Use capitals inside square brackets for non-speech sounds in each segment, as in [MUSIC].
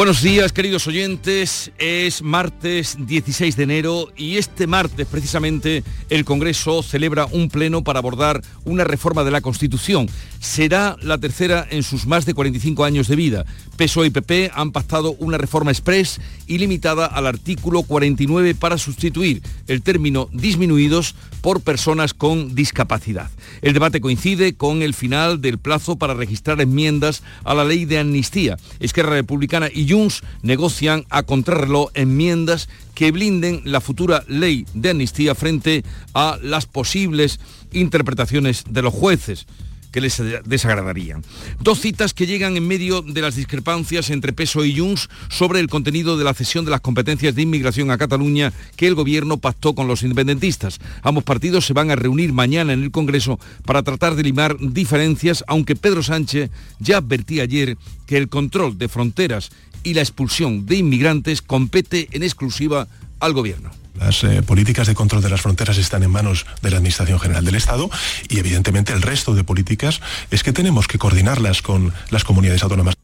Buenos días, queridos oyentes. Es martes 16 de enero y este martes precisamente el Congreso celebra un pleno para abordar una reforma de la Constitución. Será la tercera en sus más de 45 años de vida. PSOE y PP han pactado una reforma express y limitada al artículo 49 para sustituir el término disminuidos por personas con discapacidad. El debate coincide con el final del plazo para registrar enmiendas a la ley de amnistía. Esquerra Republicana y Junts negocian a contrarreloj enmiendas que blinden la futura ley de amnistía frente a las posibles interpretaciones de los jueces que les desagradarían. Dos citas que llegan en medio de las discrepancias entre PSOE y Junts sobre el contenido de la cesión de las competencias de inmigración a Cataluña que el gobierno pactó con los independentistas. Ambos partidos se van a reunir mañana en el Congreso para tratar de limar diferencias, aunque Pedro Sánchez ya advertía ayer que el control de fronteras y la expulsión de inmigrantes compete en exclusiva al gobierno. Las eh, políticas de control de las fronteras están en manos de la Administración General del Estado y evidentemente el resto de políticas es que tenemos que coordinarlas con las comunidades autónomas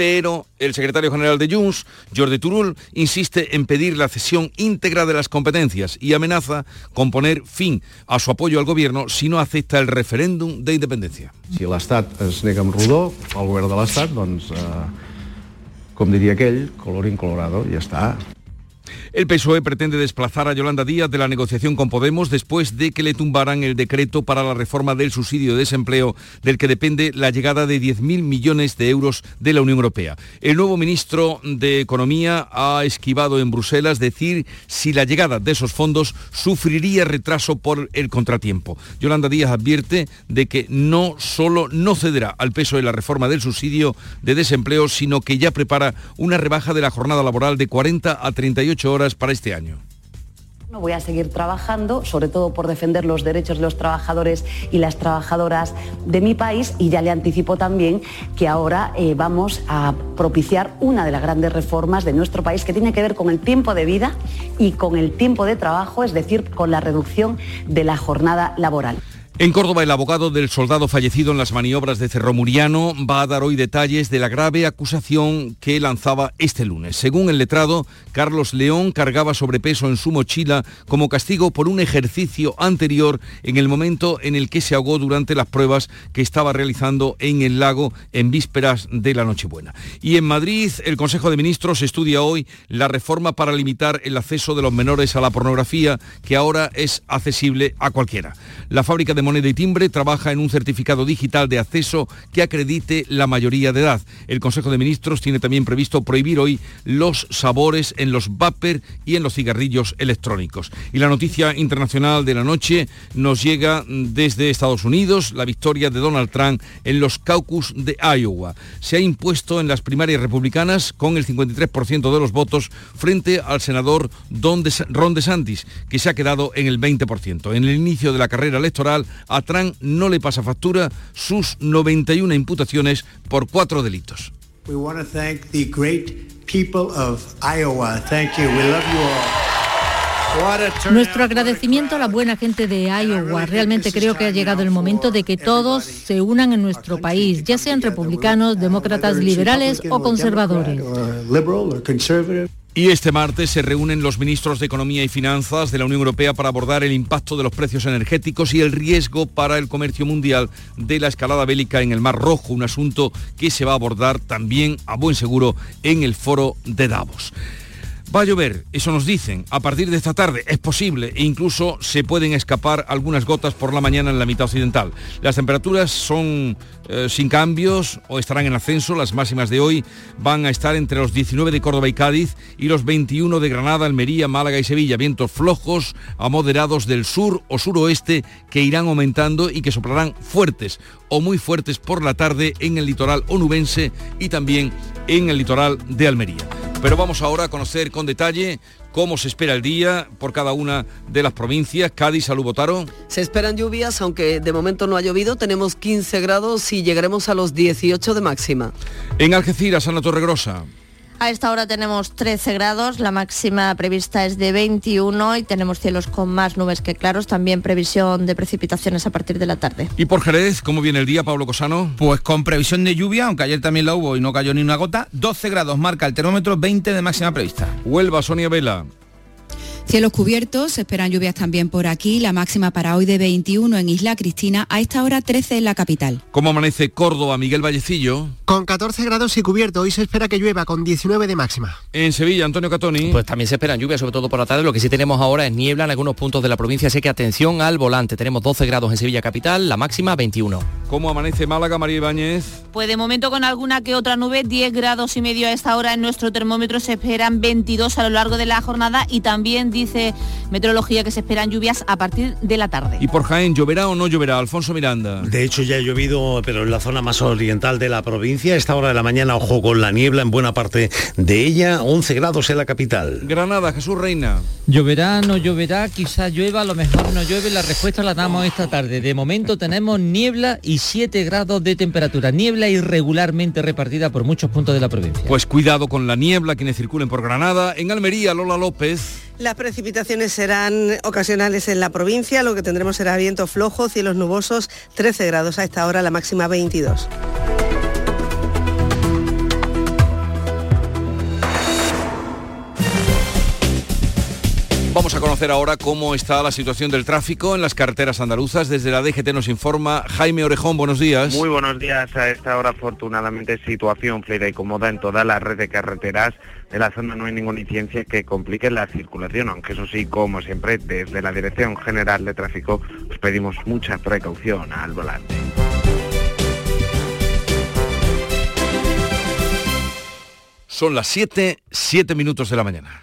pero el secretario general de Junts, Jordi Turul, insiste en pedir la cesión íntegra de las competencias y amenaza con poner fin a su apoyo al gobierno si no acepta el referéndum de independencia. Si l'Estat es nega amb rodó, el govern de l'Estat, doncs, eh, com diria aquell, color incolorado, ja està. El PSOE pretende desplazar a Yolanda Díaz de la negociación con Podemos después de que le tumbaran el decreto para la reforma del subsidio de desempleo del que depende la llegada de 10.000 millones de euros de la Unión Europea. El nuevo ministro de Economía ha esquivado en Bruselas decir si la llegada de esos fondos sufriría retraso por el contratiempo. Yolanda Díaz advierte de que no solo no cederá al PSOE la reforma del subsidio de desempleo, sino que ya prepara una rebaja de la jornada laboral de 40 a 38 horas para este año. Voy a seguir trabajando, sobre todo por defender los derechos de los trabajadores y las trabajadoras de mi país y ya le anticipo también que ahora eh, vamos a propiciar una de las grandes reformas de nuestro país que tiene que ver con el tiempo de vida y con el tiempo de trabajo, es decir, con la reducción de la jornada laboral. En Córdoba, el abogado del soldado fallecido en las maniobras de Cerro Muriano va a dar hoy detalles de la grave acusación que lanzaba este lunes. Según el letrado, Carlos León cargaba sobrepeso en su mochila como castigo por un ejercicio anterior en el momento en el que se ahogó durante las pruebas que estaba realizando en el lago en vísperas de la Nochebuena. Y en Madrid, el Consejo de Ministros estudia hoy la reforma para limitar el acceso de los menores a la pornografía, que ahora es accesible a cualquiera. La fábrica de moneda y timbre trabaja en un certificado digital de acceso que acredite la mayoría de edad. El Consejo de Ministros tiene también previsto prohibir hoy los sabores en los vapor y en los cigarrillos electrónicos. Y la noticia internacional de la noche nos llega desde Estados Unidos, la victoria de Donald Trump en los caucus de Iowa. Se ha impuesto en las primarias republicanas con el 53% de los votos frente al senador Ron DeSantis, que se ha quedado en el 20%. En el inicio de la carrera electoral, a Trump no le pasa factura sus 91 imputaciones por cuatro delitos. Nuestro agradecimiento a la buena gente de Iowa. Realmente creo que ha llegado el momento de que todos se unan en nuestro país, ya sean republicanos, demócratas, liberales o conservadores. Y este martes se reúnen los ministros de Economía y Finanzas de la Unión Europea para abordar el impacto de los precios energéticos y el riesgo para el comercio mundial de la escalada bélica en el Mar Rojo, un asunto que se va a abordar también a buen seguro en el foro de Davos. Va a llover, eso nos dicen. A partir de esta tarde es posible e incluso se pueden escapar algunas gotas por la mañana en la mitad occidental. Las temperaturas son eh, sin cambios o estarán en ascenso. Las máximas de hoy van a estar entre los 19 de Córdoba y Cádiz y los 21 de Granada, Almería, Málaga y Sevilla. Vientos flojos a moderados del sur o suroeste que irán aumentando y que soplarán fuertes o muy fuertes por la tarde en el litoral onubense y también en el litoral de Almería. Pero vamos ahora a conocer con detalle cómo se espera el día por cada una de las provincias. Cádiz, salud, Botaro. Se esperan lluvias, aunque de momento no ha llovido. Tenemos 15 grados y llegaremos a los 18 de máxima. En Algeciras, Ana Torregrosa. A esta hora tenemos 13 grados, la máxima prevista es de 21 y tenemos cielos con más nubes que claros, también previsión de precipitaciones a partir de la tarde. ¿Y por Jerez, cómo viene el día, Pablo Cosano? Pues con previsión de lluvia, aunque ayer también la hubo y no cayó ni una gota, 12 grados marca el termómetro, 20 de máxima prevista. Huelva, Sonia Vela. Cielos cubiertos, se esperan lluvias también por aquí, la máxima para hoy de 21 en Isla Cristina, a esta hora 13 en la capital. ¿Cómo amanece Córdoba, Miguel Vallecillo? Con 14 grados y cubierto, hoy se espera que llueva con 19 de máxima. En Sevilla, Antonio Catoni. Pues también se esperan lluvias, sobre todo por la tarde, lo que sí tenemos ahora es niebla en algunos puntos de la provincia, así que atención al volante, tenemos 12 grados en Sevilla capital, la máxima 21. ¿Cómo amanece Málaga, María Ibáñez? Pues de momento con alguna que otra nube, 10 grados y medio a esta hora en nuestro termómetro, se esperan 22 a lo largo de la jornada y también dice meteorología que se esperan lluvias a partir de la tarde. ¿Y por Jaén lloverá o no lloverá? Alfonso Miranda. De hecho ya ha llovido, pero en la zona más oriental de la provincia. A esta hora de la mañana, ojo con la niebla en buena parte de ella, 11 grados en la capital. Granada, Jesús Reina. Lloverá, no lloverá, quizás llueva, a lo mejor no llueve. La respuesta la damos esta tarde. De momento tenemos niebla y 7 grados de temperatura. Niebla irregularmente repartida por muchos puntos de la provincia. Pues cuidado con la niebla, quienes circulen por Granada. En Almería, Lola López. Las precipitaciones serán ocasionales en la provincia, lo que tendremos será viento flojo, cielos nubosos, 13 grados a esta hora, la máxima 22. Vamos a conocer ahora cómo está la situación del tráfico en las carreteras andaluzas. Desde la DGT nos informa Jaime Orejón. Buenos días. Muy buenos días. A esta hora, afortunadamente, situación fluida y cómoda en toda la red de carreteras. De la zona no hay ninguna incidencia que complique la circulación, aunque eso sí, como siempre, desde la Dirección General de Tráfico os pedimos mucha precaución al volante. Son las 7, 7 minutos de la mañana.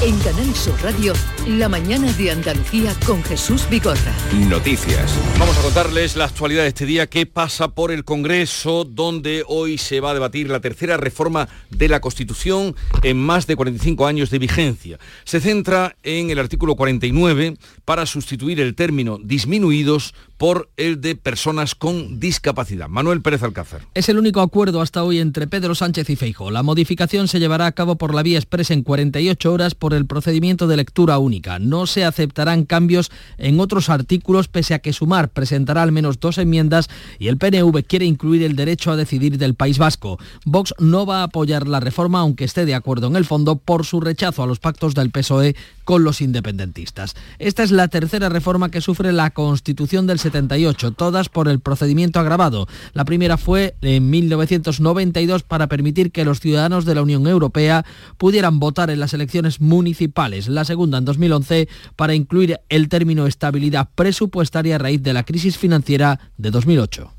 En Canal Sur Radio, la mañana de Andalucía con Jesús Vigorra. Noticias. Vamos a contarles la actualidad de este día que pasa por el Congreso, donde hoy se va a debatir la tercera reforma de la Constitución en más de 45 años de vigencia. Se centra en el artículo 49 para sustituir el término disminuidos por el de personas con discapacidad. Manuel Pérez Alcázar. Es el único acuerdo hasta hoy entre Pedro Sánchez y Feijo. La modificación se llevará a cabo por la vía expresa en 48 horas por el procedimiento de lectura única. No se aceptarán cambios en otros artículos pese a que Sumar presentará al menos dos enmiendas y el PNV quiere incluir el derecho a decidir del País Vasco. Vox no va a apoyar la reforma aunque esté de acuerdo en el fondo por su rechazo a los pactos del PSOE con los independentistas. Esta es la tercera reforma que sufre la Constitución del 78, todas por el procedimiento agravado. La primera fue en 1992 para permitir que los ciudadanos de la Unión Europea pudieran votar en las elecciones municipales. La segunda en 2011 para incluir el término estabilidad presupuestaria a raíz de la crisis financiera de 2008.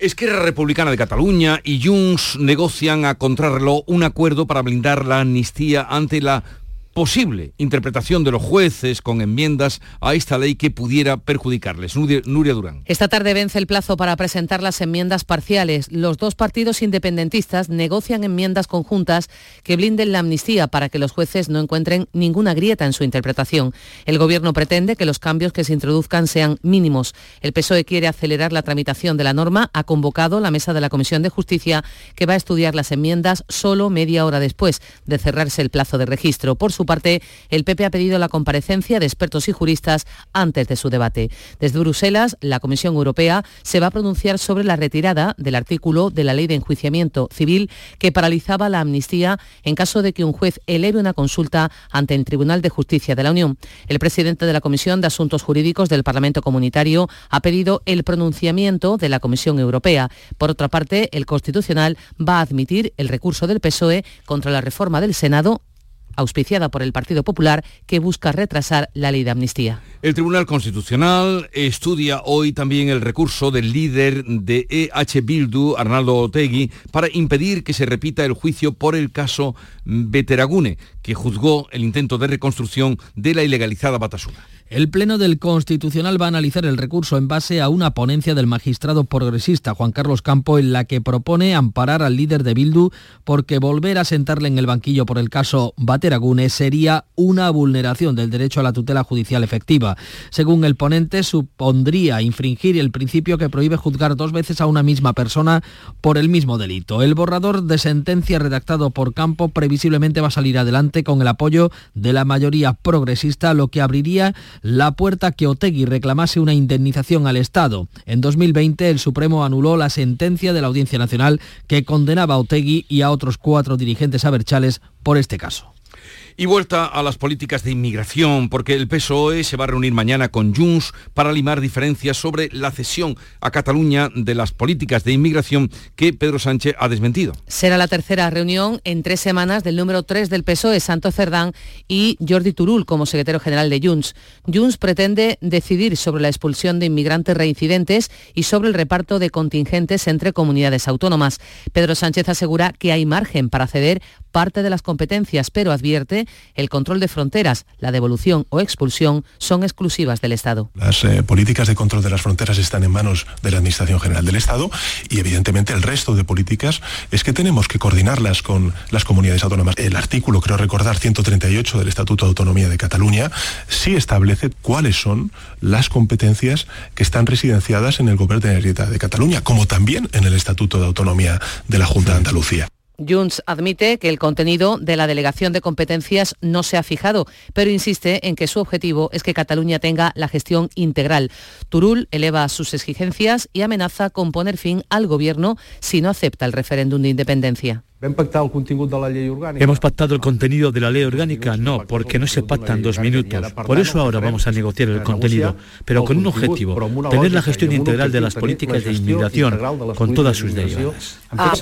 Esquerra Republicana de Cataluña y Junts negocian a contrarreloj un acuerdo para blindar la amnistía ante la posible interpretación de los jueces con enmiendas a esta ley que pudiera perjudicarles. Nuria Durán. Esta tarde vence el plazo para presentar las enmiendas parciales. Los dos partidos independentistas negocian enmiendas conjuntas que blinden la amnistía para que los jueces no encuentren ninguna grieta en su interpretación. El Gobierno pretende que los cambios que se introduzcan sean mínimos. El PSOE quiere acelerar la tramitación de la norma. Ha convocado la mesa de la Comisión de Justicia que va a estudiar las enmiendas solo media hora después de cerrarse el plazo de registro. Por su su parte, el PP ha pedido la comparecencia de expertos y juristas antes de su debate. Desde Bruselas, la Comisión Europea se va a pronunciar sobre la retirada del artículo de la ley de enjuiciamiento civil que paralizaba la amnistía en caso de que un juez eleve una consulta ante el Tribunal de Justicia de la Unión. El presidente de la Comisión de Asuntos Jurídicos del Parlamento Comunitario ha pedido el pronunciamiento de la Comisión Europea. Por otra parte, el Constitucional va a admitir el recurso del PSOE contra la reforma del Senado auspiciada por el Partido Popular, que busca retrasar la ley de amnistía. El Tribunal Constitucional estudia hoy también el recurso del líder de EH Bildu, Arnaldo Otegui, para impedir que se repita el juicio por el caso Beteragune, que juzgó el intento de reconstrucción de la ilegalizada Batasuna. El Pleno del Constitucional va a analizar el recurso en base a una ponencia del magistrado progresista Juan Carlos Campo en la que propone amparar al líder de Bildu porque volver a sentarle en el banquillo por el caso Bateragune sería una vulneración del derecho a la tutela judicial efectiva. Según el ponente, supondría infringir el principio que prohíbe juzgar dos veces a una misma persona por el mismo delito. El borrador de sentencia redactado por Campo previsiblemente va a salir adelante con el apoyo de la mayoría progresista, lo que abriría la puerta que Otegui reclamase una indemnización al Estado. En 2020 el Supremo anuló la sentencia de la Audiencia Nacional que condenaba a Otegui y a otros cuatro dirigentes aberchales por este caso. Y vuelta a las políticas de inmigración, porque el PSOE se va a reunir mañana con Junts para limar diferencias sobre la cesión a Cataluña de las políticas de inmigración que Pedro Sánchez ha desmentido. Será la tercera reunión en tres semanas del número 3 del PSOE, Santo Cerdán, y Jordi Turul como secretario general de Junts. Junts pretende decidir sobre la expulsión de inmigrantes reincidentes y sobre el reparto de contingentes entre comunidades autónomas. Pedro Sánchez asegura que hay margen para ceder parte de las competencias, pero advierte el control de fronteras, la devolución o expulsión son exclusivas del Estado. Las eh, políticas de control de las fronteras están en manos de la Administración General del Estado y evidentemente el resto de políticas es que tenemos que coordinarlas con las comunidades autónomas. El artículo, creo recordar, 138 del Estatuto de Autonomía de Cataluña sí establece cuáles son las competencias que están residenciadas en el Gobierno de Generalitat de Cataluña, como también en el Estatuto de Autonomía de la Junta de Andalucía. Junts admite que el contenido de la delegación de competencias no se ha fijado, pero insiste en que su objetivo es que Cataluña tenga la gestión integral. Turul eleva sus exigencias y amenaza con poner fin al gobierno si no acepta el referéndum de independencia. ¿Hemos pactado el contenido de la ley orgánica? No, porque no se pacta en dos minutos. Por eso ahora vamos a negociar el contenido, pero con un objetivo, tener la gestión integral de las políticas de inmigración con todas sus derivadas. Ah.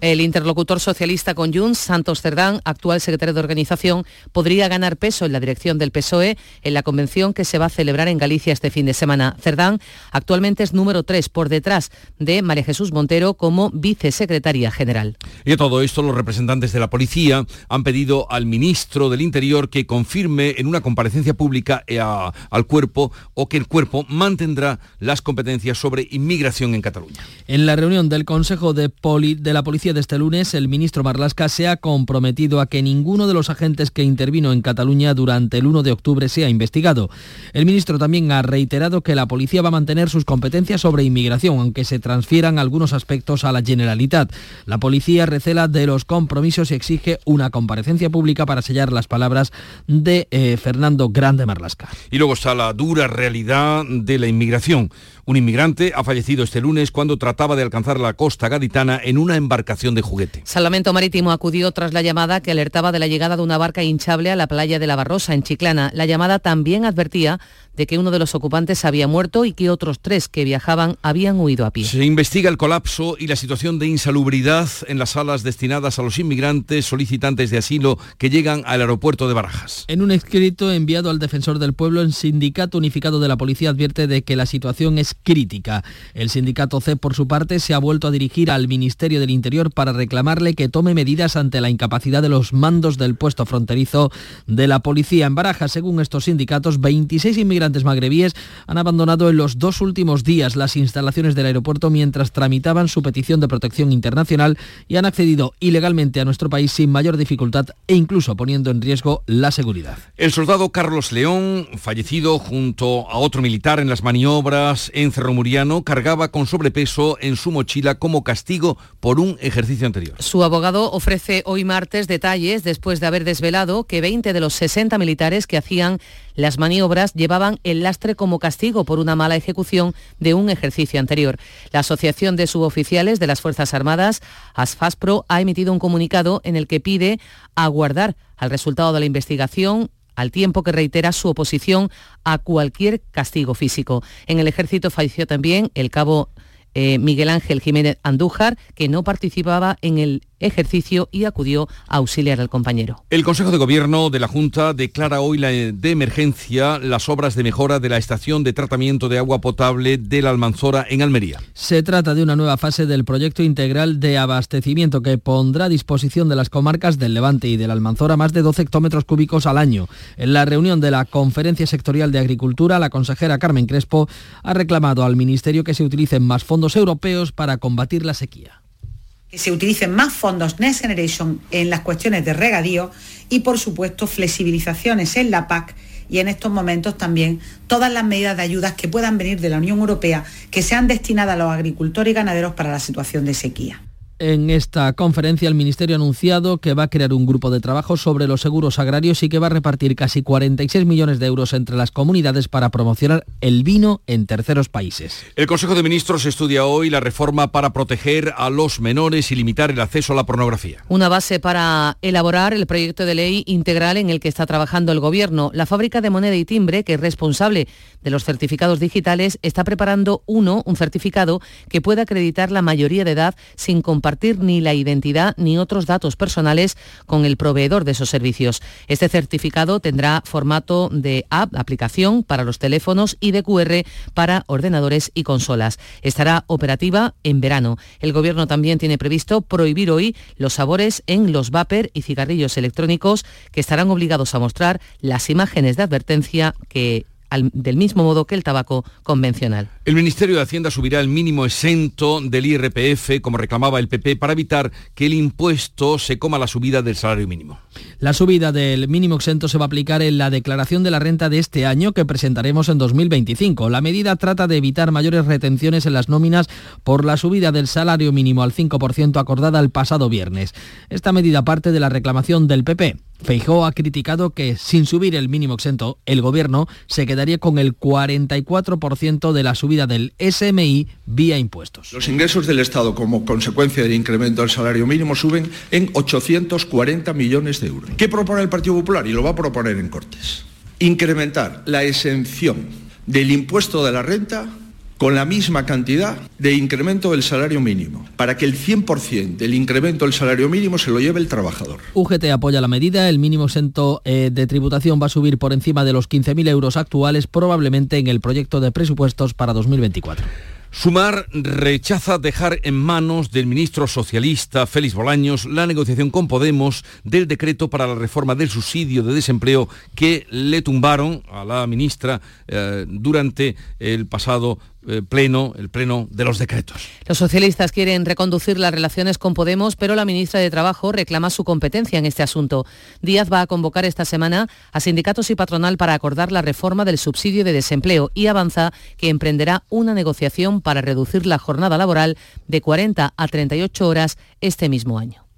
El interlocutor socialista con Junts, Santos Cerdán, actual secretario de organización, podría ganar peso en la dirección del PSOE en la convención que se va a celebrar en Galicia este fin de semana. Cerdán actualmente es número 3 por detrás de María Jesús Montero como vicesecretaria general. Y a todo esto, los representantes de la policía han pedido al ministro del Interior que confirme en una comparecencia pública eh, al cuerpo o que el cuerpo mantendrá las competencias sobre inmigración en Cataluña. En la reunión del Consejo de, la Policía de este lunes, el ministro Marlasca se ha comprometido a que ninguno de los agentes que intervino en Cataluña durante el 1 de octubre sea investigado. El ministro también ha reiterado que la policía va a mantener sus competencias sobre inmigración, aunque se transfieran algunos aspectos a la Generalitat. La policía recela de los compromisos y exige una comparecencia pública para sellar las palabras de eh, Fernando Grande Marlasca. Y luego está la dura realidad de la inmigración. Un inmigrante ha fallecido este lunes cuando trataba de alcanzar la costa gaditana en una embarcación de juguete. Salvamento Marítimo acudió tras la llamada que alertaba de la llegada de una barca hinchable a la playa de la Barrosa, en Chiclana. La llamada también advertía de que uno de los ocupantes había muerto y que otros tres que viajaban habían huido a pie. Se investiga el colapso y la situación de insalubridad en las salas destinadas a los inmigrantes solicitantes de asilo que llegan al aeropuerto de Barajas. En un escrito enviado al defensor del pueblo, el Sindicato Unificado de la Policía advierte de que la situación es crítica. El sindicato C, por su parte, se ha vuelto a dirigir al Ministerio del Interior para reclamarle que tome medidas ante la incapacidad de los mandos del puesto fronterizo de la policía en Barajas. Según estos sindicatos, 26 inmigrantes inmigrantes magrebíes han abandonado en los dos últimos días las instalaciones del aeropuerto mientras tramitaban su petición de protección internacional y han accedido ilegalmente a nuestro país sin mayor dificultad e incluso poniendo en riesgo la seguridad. El soldado Carlos León, fallecido junto a otro militar en las maniobras en Cerro Muriano, cargaba con sobrepeso en su mochila como castigo por un ejercicio anterior. Su abogado ofrece hoy martes detalles después de haber desvelado que 20 de los 60 militares que hacían las maniobras llevaban el lastre como castigo por una mala ejecución de un ejercicio anterior. La Asociación de Suboficiales de las Fuerzas Armadas, ASFASPRO, ha emitido un comunicado en el que pide aguardar al resultado de la investigación al tiempo que reitera su oposición a cualquier castigo físico. En el ejército falleció también el cabo eh, Miguel Ángel Jiménez Andújar, que no participaba en el ejercicio y acudió a auxiliar al compañero. El Consejo de Gobierno de la Junta declara hoy la de emergencia las obras de mejora de la estación de tratamiento de agua potable de la Almanzora en Almería. Se trata de una nueva fase del proyecto integral de abastecimiento que pondrá a disposición de las comarcas del Levante y de la Almanzora más de 12 hectómetros cúbicos al año. En la reunión de la Conferencia Sectorial de Agricultura, la consejera Carmen Crespo ha reclamado al Ministerio que se utilicen más fondos europeos para combatir la sequía que se utilicen más fondos Next Generation en las cuestiones de regadío y, por supuesto, flexibilizaciones en la PAC y en estos momentos también todas las medidas de ayudas que puedan venir de la Unión Europea que sean destinadas a los agricultores y ganaderos para la situación de sequía. En esta conferencia el Ministerio ha anunciado que va a crear un grupo de trabajo sobre los seguros agrarios y que va a repartir casi 46 millones de euros entre las comunidades para promocionar el vino en terceros países. El Consejo de Ministros estudia hoy la reforma para proteger a los menores y limitar el acceso a la pornografía. Una base para elaborar el proyecto de ley integral en el que está trabajando el Gobierno. La fábrica de moneda y timbre, que es responsable de los certificados digitales, está preparando uno, un certificado que pueda acreditar la mayoría de edad sin compartir ni la identidad ni otros datos personales con el proveedor de esos servicios. Este certificado tendrá formato de app, aplicación para los teléfonos y de QR para ordenadores y consolas. Estará operativa en verano. El Gobierno también tiene previsto prohibir hoy los sabores en los vapor y cigarrillos electrónicos que estarán obligados a mostrar las imágenes de advertencia que del mismo modo que el tabaco convencional. El Ministerio de Hacienda subirá el mínimo exento del IRPF, como reclamaba el PP, para evitar que el impuesto se coma la subida del salario mínimo. La subida del mínimo exento se va a aplicar en la declaración de la renta de este año que presentaremos en 2025. La medida trata de evitar mayores retenciones en las nóminas por la subida del salario mínimo al 5% acordada el pasado viernes. Esta medida parte de la reclamación del PP. Feijó ha criticado que sin subir el mínimo exento, el gobierno se quedaría con el 44% de la subida del SMI vía impuestos. Los ingresos del Estado como consecuencia del incremento del salario mínimo suben en 840 millones de euros. ¿Qué propone el Partido Popular? Y lo va a proponer en Cortes. Incrementar la exención del impuesto de la renta con la misma cantidad de incremento del salario mínimo, para que el 100% del incremento del salario mínimo se lo lleve el trabajador. UGT apoya la medida, el mínimo exento eh, de tributación va a subir por encima de los 15.000 euros actuales, probablemente en el proyecto de presupuestos para 2024. Sumar rechaza dejar en manos del ministro socialista Félix Bolaños la negociación con Podemos del decreto para la reforma del subsidio de desempleo que le tumbaron a la ministra eh, durante el pasado eh, pleno, el pleno de los decretos. Los socialistas quieren reconducir las relaciones con Podemos, pero la ministra de Trabajo reclama su competencia en este asunto. Díaz va a convocar esta semana a sindicatos y patronal para acordar la reforma del subsidio de desempleo y avanza que emprenderá una negociación para reducir la jornada laboral de 40 a 38 horas este mismo año.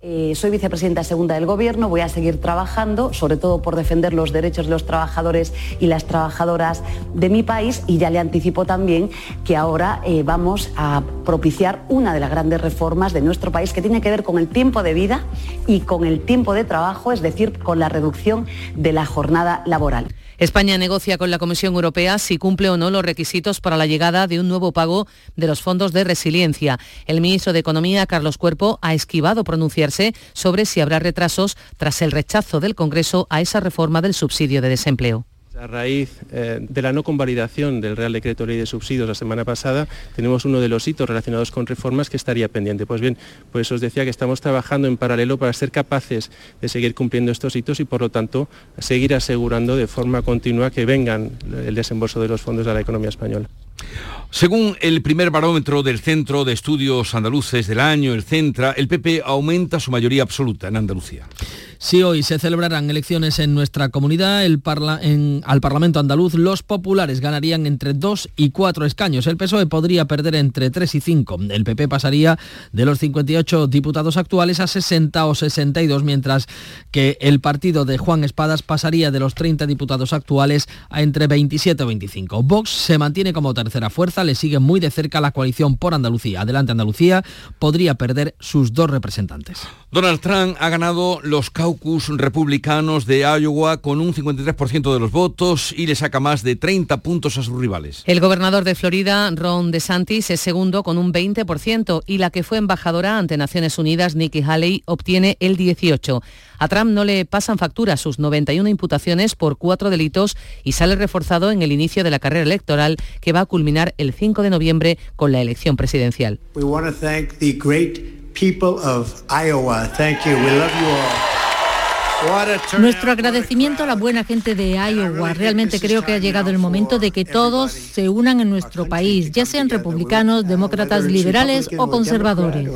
Eh, soy vicepresidenta segunda del Gobierno, voy a seguir trabajando, sobre todo por defender los derechos de los trabajadores y las trabajadoras de mi país y ya le anticipo también que ahora eh, vamos a propiciar una de las grandes reformas de nuestro país que tiene que ver con el tiempo de vida y con el tiempo de trabajo, es decir, con la reducción de la jornada laboral. España negocia con la Comisión Europea si cumple o no los requisitos para la llegada de un nuevo pago de los fondos de resiliencia. El ministro de Economía, Carlos Cuerpo, ha esquivado pronunciarse sobre si habrá retrasos tras el rechazo del Congreso a esa reforma del subsidio de desempleo A raíz eh, de la no convalidación del Real Decreto Ley de Subsidios la semana pasada, tenemos uno de los hitos relacionados con reformas que estaría pendiente. Pues bien, por eso os decía que estamos trabajando en paralelo para ser capaces de seguir cumpliendo estos hitos y, por lo tanto, seguir asegurando de forma continua que vengan el desembolso de los fondos de la economía española. Según el primer barómetro del Centro de Estudios Andaluces del año, el Centra, el PP aumenta su mayoría absoluta en Andalucía. Si hoy se celebrarán elecciones en nuestra comunidad, al Parlamento andaluz, los populares ganarían entre 2 y 4 escaños. El PSOE podría perder entre 3 y 5. El PP pasaría de los 58 diputados actuales a 60 o 62, mientras que el partido de Juan Espadas pasaría de los 30 diputados actuales a entre 27 o 25. Vox se mantiene como tercera fuerza, le sigue muy de cerca la coalición por Andalucía. Adelante Andalucía podría perder sus dos representantes. Donald Trump ha ganado los caucus republicanos de Iowa con un 53% de los votos y le saca más de 30 puntos a sus rivales. El gobernador de Florida, Ron DeSantis, es segundo con un 20% y la que fue embajadora ante Naciones Unidas, Nikki Haley, obtiene el 18%. A Trump no le pasan factura sus 91 imputaciones por cuatro delitos y sale reforzado en el inicio de la carrera electoral que va a culminar el 5 de noviembre con la elección presidencial. Nuestro agradecimiento a la buena gente de Iowa. Realmente creo que ha llegado el momento de que todos se unan en nuestro país, ya sean republicanos, demócratas, liberales o conservadores.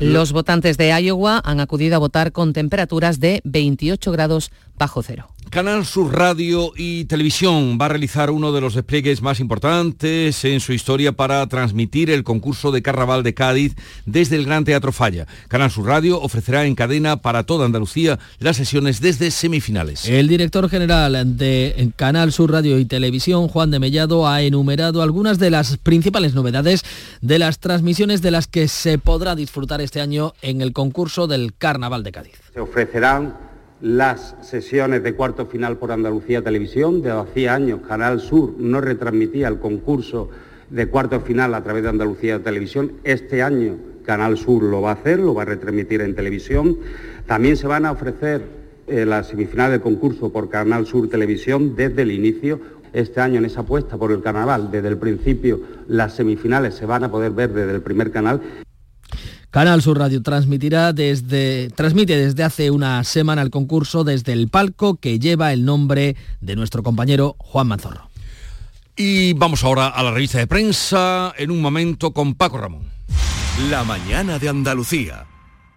Los votantes de Iowa han acudido a votar con temperaturas de 28 grados bajo cero. Canal Sur Radio y Televisión va a realizar uno de los despliegues más importantes en su historia para transmitir el concurso de Carnaval de Cádiz desde el Gran Teatro Falla. Canal Sur Radio ofrecerá en cadena para toda Andalucía las sesiones desde semifinales. El director general de Canal Sur Radio y Televisión, Juan de Mellado, ha enumerado algunas de las principales novedades de las transmisiones de las que se podrá disfrutar este año en el concurso del Carnaval de Cádiz. Se ofrecerán las sesiones de cuarto final por Andalucía Televisión. De hacía años Canal Sur no retransmitía el concurso de cuarto final a través de Andalucía Televisión. Este año Canal Sur lo va a hacer, lo va a retransmitir en televisión. También se van a ofrecer eh, las semifinales del concurso por Canal Sur Televisión desde el inicio. Este año en esa apuesta por el carnaval, desde el principio las semifinales se van a poder ver desde el primer canal Canal Sur Radio transmitirá desde, transmite desde hace una semana el concurso desde el palco que lleva el nombre de nuestro compañero Juan Manzorro. Y vamos ahora a la revista de prensa en un momento con Paco Ramón. La mañana de Andalucía.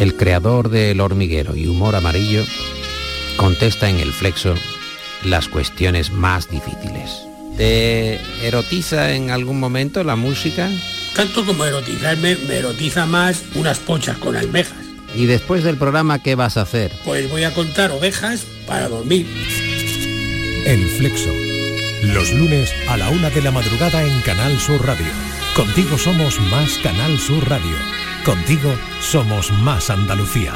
el creador del hormiguero y humor amarillo, contesta en el flexo las cuestiones más difíciles. ¿Te erotiza en algún momento la música? Tanto como erotizarme, me erotiza más unas pochas con almejas. ¿Y después del programa qué vas a hacer? Pues voy a contar ovejas para dormir. El Flexo. Los lunes a la una de la madrugada en Canal Sur Radio. Contigo somos más Canal Sur Radio. Contigo somos más Andalucía.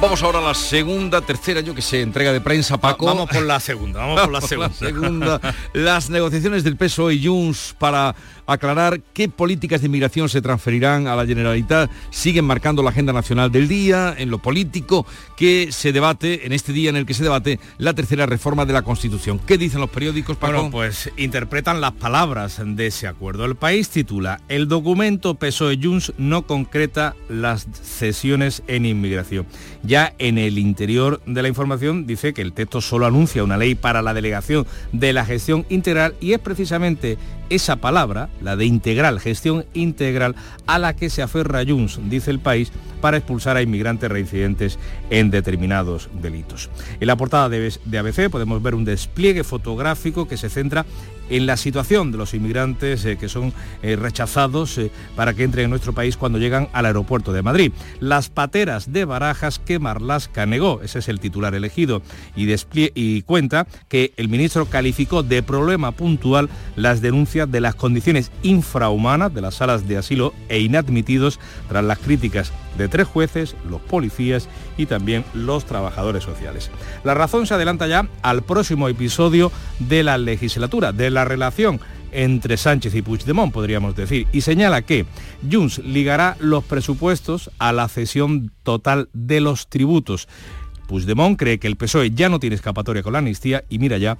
Vamos ahora a la segunda, tercera, yo que sé, entrega de prensa, Paco. Vamos por la segunda, vamos por la [LAUGHS] segunda. segunda. Las negociaciones del PSOE y Junts para aclarar qué políticas de inmigración se transferirán a la Generalitat siguen marcando la agenda nacional del día, en lo político, que se debate, en este día en el que se debate la tercera reforma de la Constitución. ¿Qué dicen los periódicos, Paco? Bueno, pues interpretan las palabras de ese acuerdo. El país titula, el documento PSOE-Junts no concreta las cesiones en inmigración. Ya en el interior de la información dice que el texto solo anuncia una ley para la delegación de la gestión integral y es precisamente esa palabra, la de integral, gestión integral, a la que se aferra Junts, dice el país, para expulsar a inmigrantes reincidentes en determinados delitos. En la portada de ABC podemos ver un despliegue fotográfico que se centra en la situación de los inmigrantes que son rechazados para que entren en nuestro país cuando llegan al aeropuerto de Madrid. Las pateras de Barajas que Marlasca negó, ese es el titular elegido, y, y cuenta que el ministro calificó de problema puntual las denuncias de las condiciones infrahumanas de las salas de asilo e inadmitidos tras las críticas de tres jueces, los policías y también los trabajadores sociales. La razón se adelanta ya al próximo episodio de la legislatura, de la relación entre Sánchez y Puigdemont, podríamos decir, y señala que Junts ligará los presupuestos a la cesión total de los tributos. Puigdemont cree que el PSOE ya no tiene escapatoria con la amnistía y mira ya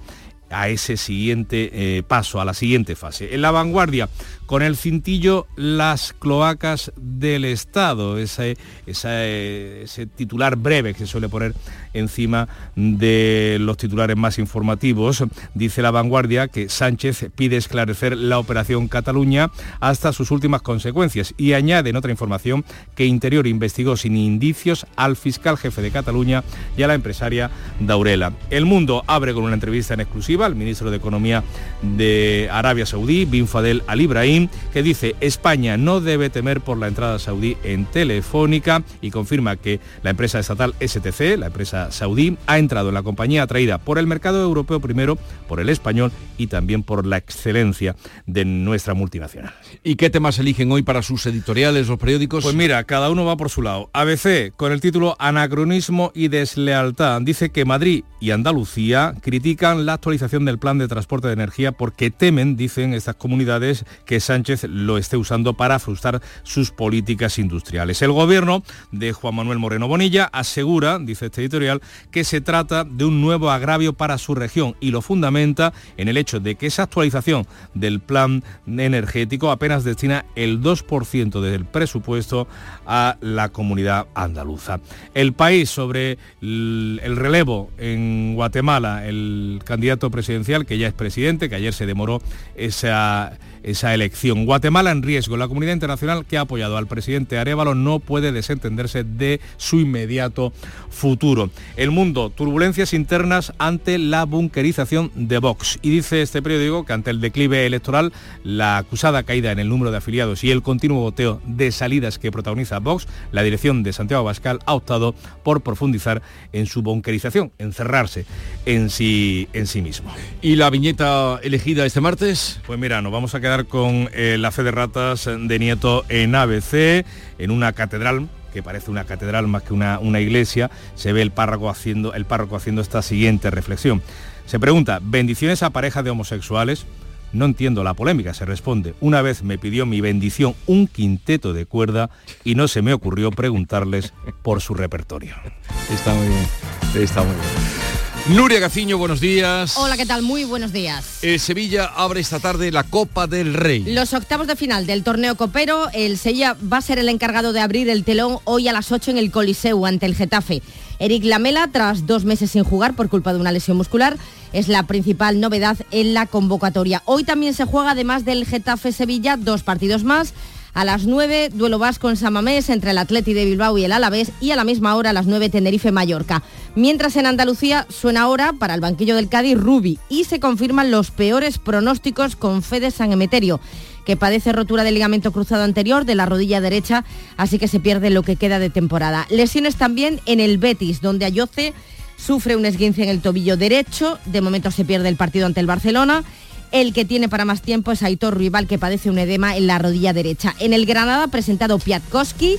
a ese siguiente eh, paso, a la siguiente fase. En la vanguardia, con el cintillo las cloacas del Estado, ese, ese, titular breve que se suele poner encima de los titulares más informativos. Dice la vanguardia que Sánchez pide esclarecer la operación Cataluña hasta sus últimas consecuencias y añade otra información que Interior investigó sin indicios al fiscal jefe de Cataluña y a la empresaria Daurela. El mundo abre con una entrevista en exclusiva al ministro de Economía de Arabia Saudí, Bin Fadel Al Ibrahim, que dice España no debe temer por la entrada saudí en Telefónica y confirma que la empresa estatal STC, la empresa saudí, ha entrado en la compañía atraída por el mercado europeo primero, por el español y también por la excelencia de nuestra multinacional. ¿Y qué temas eligen hoy para sus editoriales, los periódicos? Pues mira, cada uno va por su lado. ABC, con el título Anacronismo y deslealtad, dice que Madrid y Andalucía critican la actualización del plan de transporte de energía porque temen, dicen estas comunidades, que Sánchez lo esté usando para frustrar sus políticas industriales. El gobierno de Juan Manuel Moreno Bonilla asegura, dice este editorial, que se trata de un nuevo agravio para su región y lo fundamenta en el hecho de que esa actualización del plan energético apenas destina el 2% del presupuesto a la comunidad andaluza. El país sobre el relevo en Guatemala, el candidato presidencial, que ya es presidente, que ayer se demoró esa esa elección. Guatemala en riesgo. La comunidad internacional que ha apoyado al presidente Arevalo no puede desentenderse de su inmediato futuro. El mundo, turbulencias internas ante la bunkerización de Vox. Y dice este periódico que ante el declive electoral, la acusada caída en el número de afiliados y el continuo boteo de salidas que protagoniza Vox, la dirección de Santiago Abascal ha optado por profundizar en su bunkerización, encerrarse en sí, en sí mismo. ¿Y la viñeta elegida este martes? Pues mira, nos vamos a quedar con eh, la fe de ratas de Nieto en ABC, en una catedral que parece una catedral más que una, iglesia, se ve el párroco, haciendo, el párroco haciendo esta siguiente reflexión. Se pregunta, ¿bendiciones a parejas de homosexuales? No entiendo la polémica, se responde. Una vez me pidió mi bendición un quinteto de cuerda y no se me ocurrió preguntarles por su repertorio. Está muy bien, está muy bien. Nuria Gaciño, buenos días. Hola, ¿qué tal? Muy buenos días. El Sevilla abre esta tarde la Copa del Rey. Los octavos de final del torneo copero, el Sevilla va a ser el encargado de abrir el telón hoy a las 8 en el Coliseu ante el Getafe. Eric Lamela, tras dos meses sin jugar por culpa de una lesión muscular, es la principal novedad en la convocatoria. Hoy también se juega, además del Getafe Sevilla, dos partidos más. A las 9, duelo vasco en Samamés entre el Atleti de Bilbao y el Alavés y a la misma hora a las 9 Tenerife-Mallorca. Mientras en Andalucía suena ahora para el banquillo del Cádiz Rubi y se confirman los peores pronósticos con Fede San Emeterio que padece rotura del ligamento cruzado anterior de la rodilla derecha, así que se pierde lo que queda de temporada. Lesiones también en el Betis, donde Ayoce sufre un esguince en el tobillo derecho, de momento se pierde el partido ante el Barcelona el que tiene para más tiempo es Aitor Rival, que padece un edema en la rodilla derecha. En el Granada ha presentado Piatkowski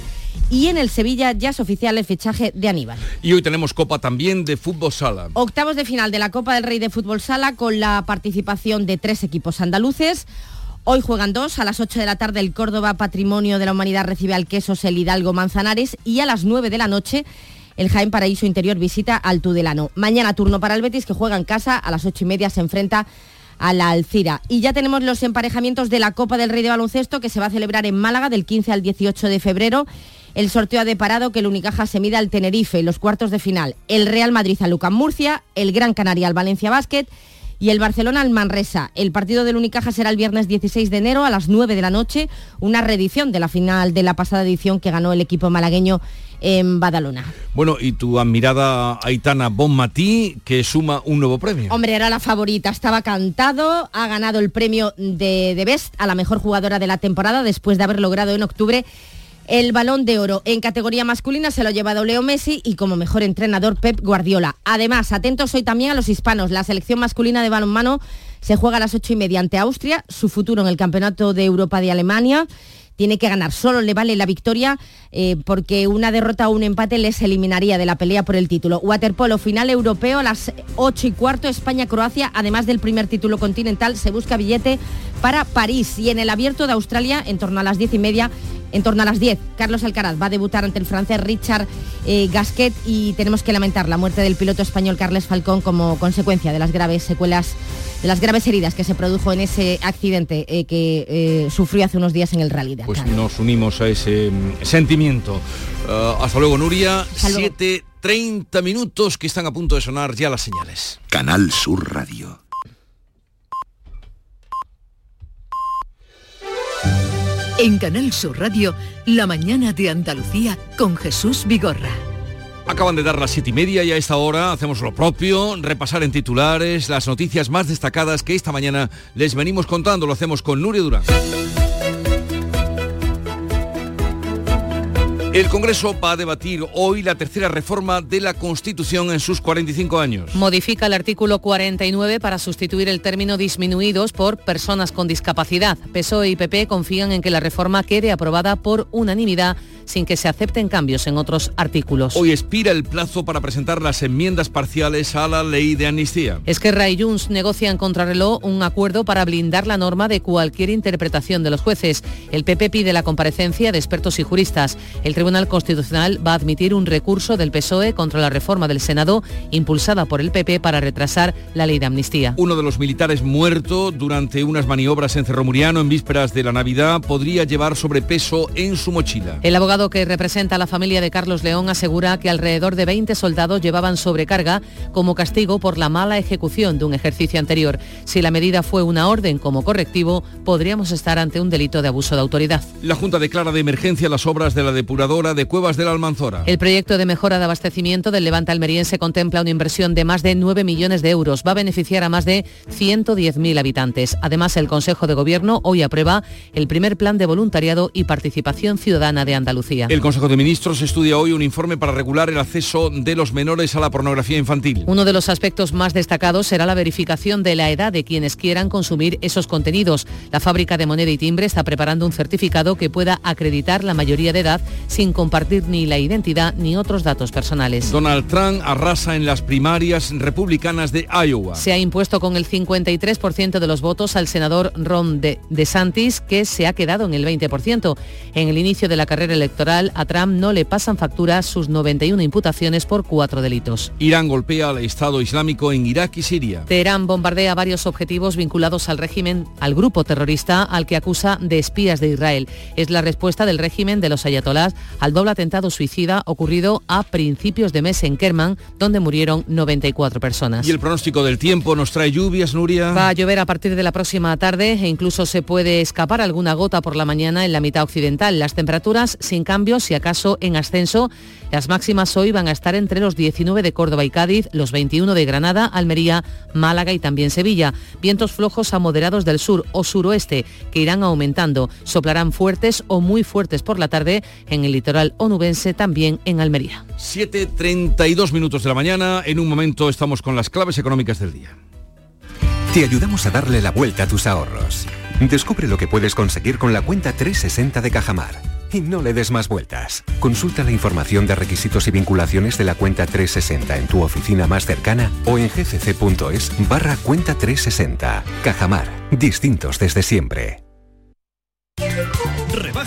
y en el Sevilla ya es oficial el fichaje de Aníbal. Y hoy tenemos Copa también de Fútbol Sala. Octavos de final de la Copa del Rey de Fútbol Sala con la participación de tres equipos andaluces. Hoy juegan dos, a las 8 de la tarde el Córdoba Patrimonio de la Humanidad recibe al Quesos el Hidalgo Manzanares y a las 9 de la noche el Jaén Paraíso Interior visita al Tudelano. Mañana turno para el Betis que juega en casa, a las 8 y media se enfrenta a la Alcira. Y ya tenemos los emparejamientos de la Copa del Rey de Baloncesto que se va a celebrar en Málaga del 15 al 18 de febrero. El sorteo ha deparado que el Unicaja se mida al Tenerife en los cuartos de final. El Real Madrid a Lucas Murcia, el Gran Canaria al Valencia Basket y el Barcelona al Manresa. El partido del Unicaja será el viernes 16 de enero a las 9 de la noche, una reedición de la final de la pasada edición que ganó el equipo malagueño en Badalona. Bueno, y tu admirada Aitana Bonmatí, que suma un nuevo premio. Hombre, era la favorita, estaba cantado, ha ganado el premio de, de Best a la mejor jugadora de la temporada después de haber logrado en octubre el balón de oro en categoría masculina se lo ha llevado Leo Messi y como mejor entrenador Pep Guardiola. Además, atentos hoy también a los hispanos. La selección masculina de balonmano se juega a las ocho y media ante Austria, su futuro en el Campeonato de Europa de Alemania tiene que ganar. Solo le vale la victoria eh, porque una derrota o un empate les eliminaría de la pelea por el título. Waterpolo, final europeo a las 8 y cuarto, España-Croacia, además del primer título continental, se busca billete para París. Y en el abierto de Australia, en torno a las 10 y media, en torno a las 10. Carlos Alcaraz va a debutar ante el francés Richard eh, Gasquet y tenemos que lamentar la muerte del piloto español Carles Falcón como consecuencia de las graves secuelas, de las graves heridas que se produjo en ese accidente eh, que eh, sufrió hace unos días en el rally de Pues nos unimos a ese mm, sentimiento. Uh, hasta luego, Nuria. 7.30 minutos que están a punto de sonar ya las señales. Canal Sur Radio. En Canal Sur Radio, La mañana de Andalucía con Jesús Vigorra. Acaban de dar las siete y media y a esta hora hacemos lo propio, repasar en titulares las noticias más destacadas que esta mañana les venimos contando. Lo hacemos con Nuria Durán. El Congreso va a debatir hoy la tercera reforma de la Constitución en sus 45 años. Modifica el artículo 49 para sustituir el término disminuidos por personas con discapacidad. PSOE y PP confían en que la reforma quede aprobada por unanimidad sin que se acepten cambios en otros artículos. Hoy expira el plazo para presentar las enmiendas parciales a la ley de amnistía. Esquerra y Junts negocian contra reloj un acuerdo para blindar la norma de cualquier interpretación de los jueces. El PP pide la comparecencia de expertos y juristas. El Tribunal Constitucional va a admitir un recurso del PSOE contra la reforma del Senado impulsada por el PP para retrasar la ley de amnistía. Uno de los militares muerto durante unas maniobras en Cerro Muriano en vísperas de la Navidad podría llevar sobrepeso en su mochila. El abogado que representa a la familia de Carlos León asegura que alrededor de 20 soldados llevaban sobrecarga como castigo por la mala ejecución de un ejercicio anterior. Si la medida fue una orden como correctivo, podríamos estar ante un delito de abuso de autoridad. La Junta declara de emergencia las obras de la depuradora de Cuevas de la Almanzora. El proyecto de mejora de abastecimiento del Levante almeriense contempla una inversión de más de 9 millones de euros. Va a beneficiar a más de 110.000 habitantes. Además, el Consejo de Gobierno hoy aprueba el primer plan de voluntariado y participación ciudadana de Andalucía. El Consejo de Ministros estudia hoy un informe para regular el acceso de los menores a la pornografía infantil. Uno de los aspectos más destacados será la verificación de la edad de quienes quieran consumir esos contenidos. La fábrica de moneda y timbre está preparando un certificado que pueda acreditar la mayoría de edad sin compartir ni la identidad ni otros datos personales. Donald Trump arrasa en las primarias republicanas de Iowa. Se ha impuesto con el 53% de los votos al senador Ron de DeSantis, que se ha quedado en el 20%. En el inicio de la carrera electoral a Trump no le pasan facturas sus 91 imputaciones por cuatro delitos. Irán golpea al Estado Islámico en Irak y Siria. Teherán bombardea varios objetivos vinculados al régimen, al grupo terrorista al que acusa de espías de Israel. Es la respuesta del régimen de los ayatolás al doble atentado suicida ocurrido a principios de mes en Kerman, donde murieron 94 personas. Y el pronóstico del tiempo nos trae lluvias, Nuria. Va a llover a partir de la próxima tarde e incluso se puede escapar alguna gota por la mañana en la mitad occidental. Las temperaturas sin cambios, si acaso en ascenso. Las máximas hoy van a estar entre los 19 de Córdoba y Cádiz, los 21 de Granada, Almería, Málaga y también Sevilla. Vientos flojos a moderados del sur o suroeste que irán aumentando. Soplarán fuertes o muy fuertes por la tarde en el litoral onubense, también en Almería. 7.32 minutos de la mañana. En un momento estamos con las claves económicas del día. Te ayudamos a darle la vuelta a tus ahorros. Descubre lo que puedes conseguir con la cuenta 360 de Cajamar y no le des más vueltas. Consulta la información de requisitos y vinculaciones de la cuenta 360 en tu oficina más cercana o en gcc.es barra cuenta 360. Cajamar, distintos desde siempre.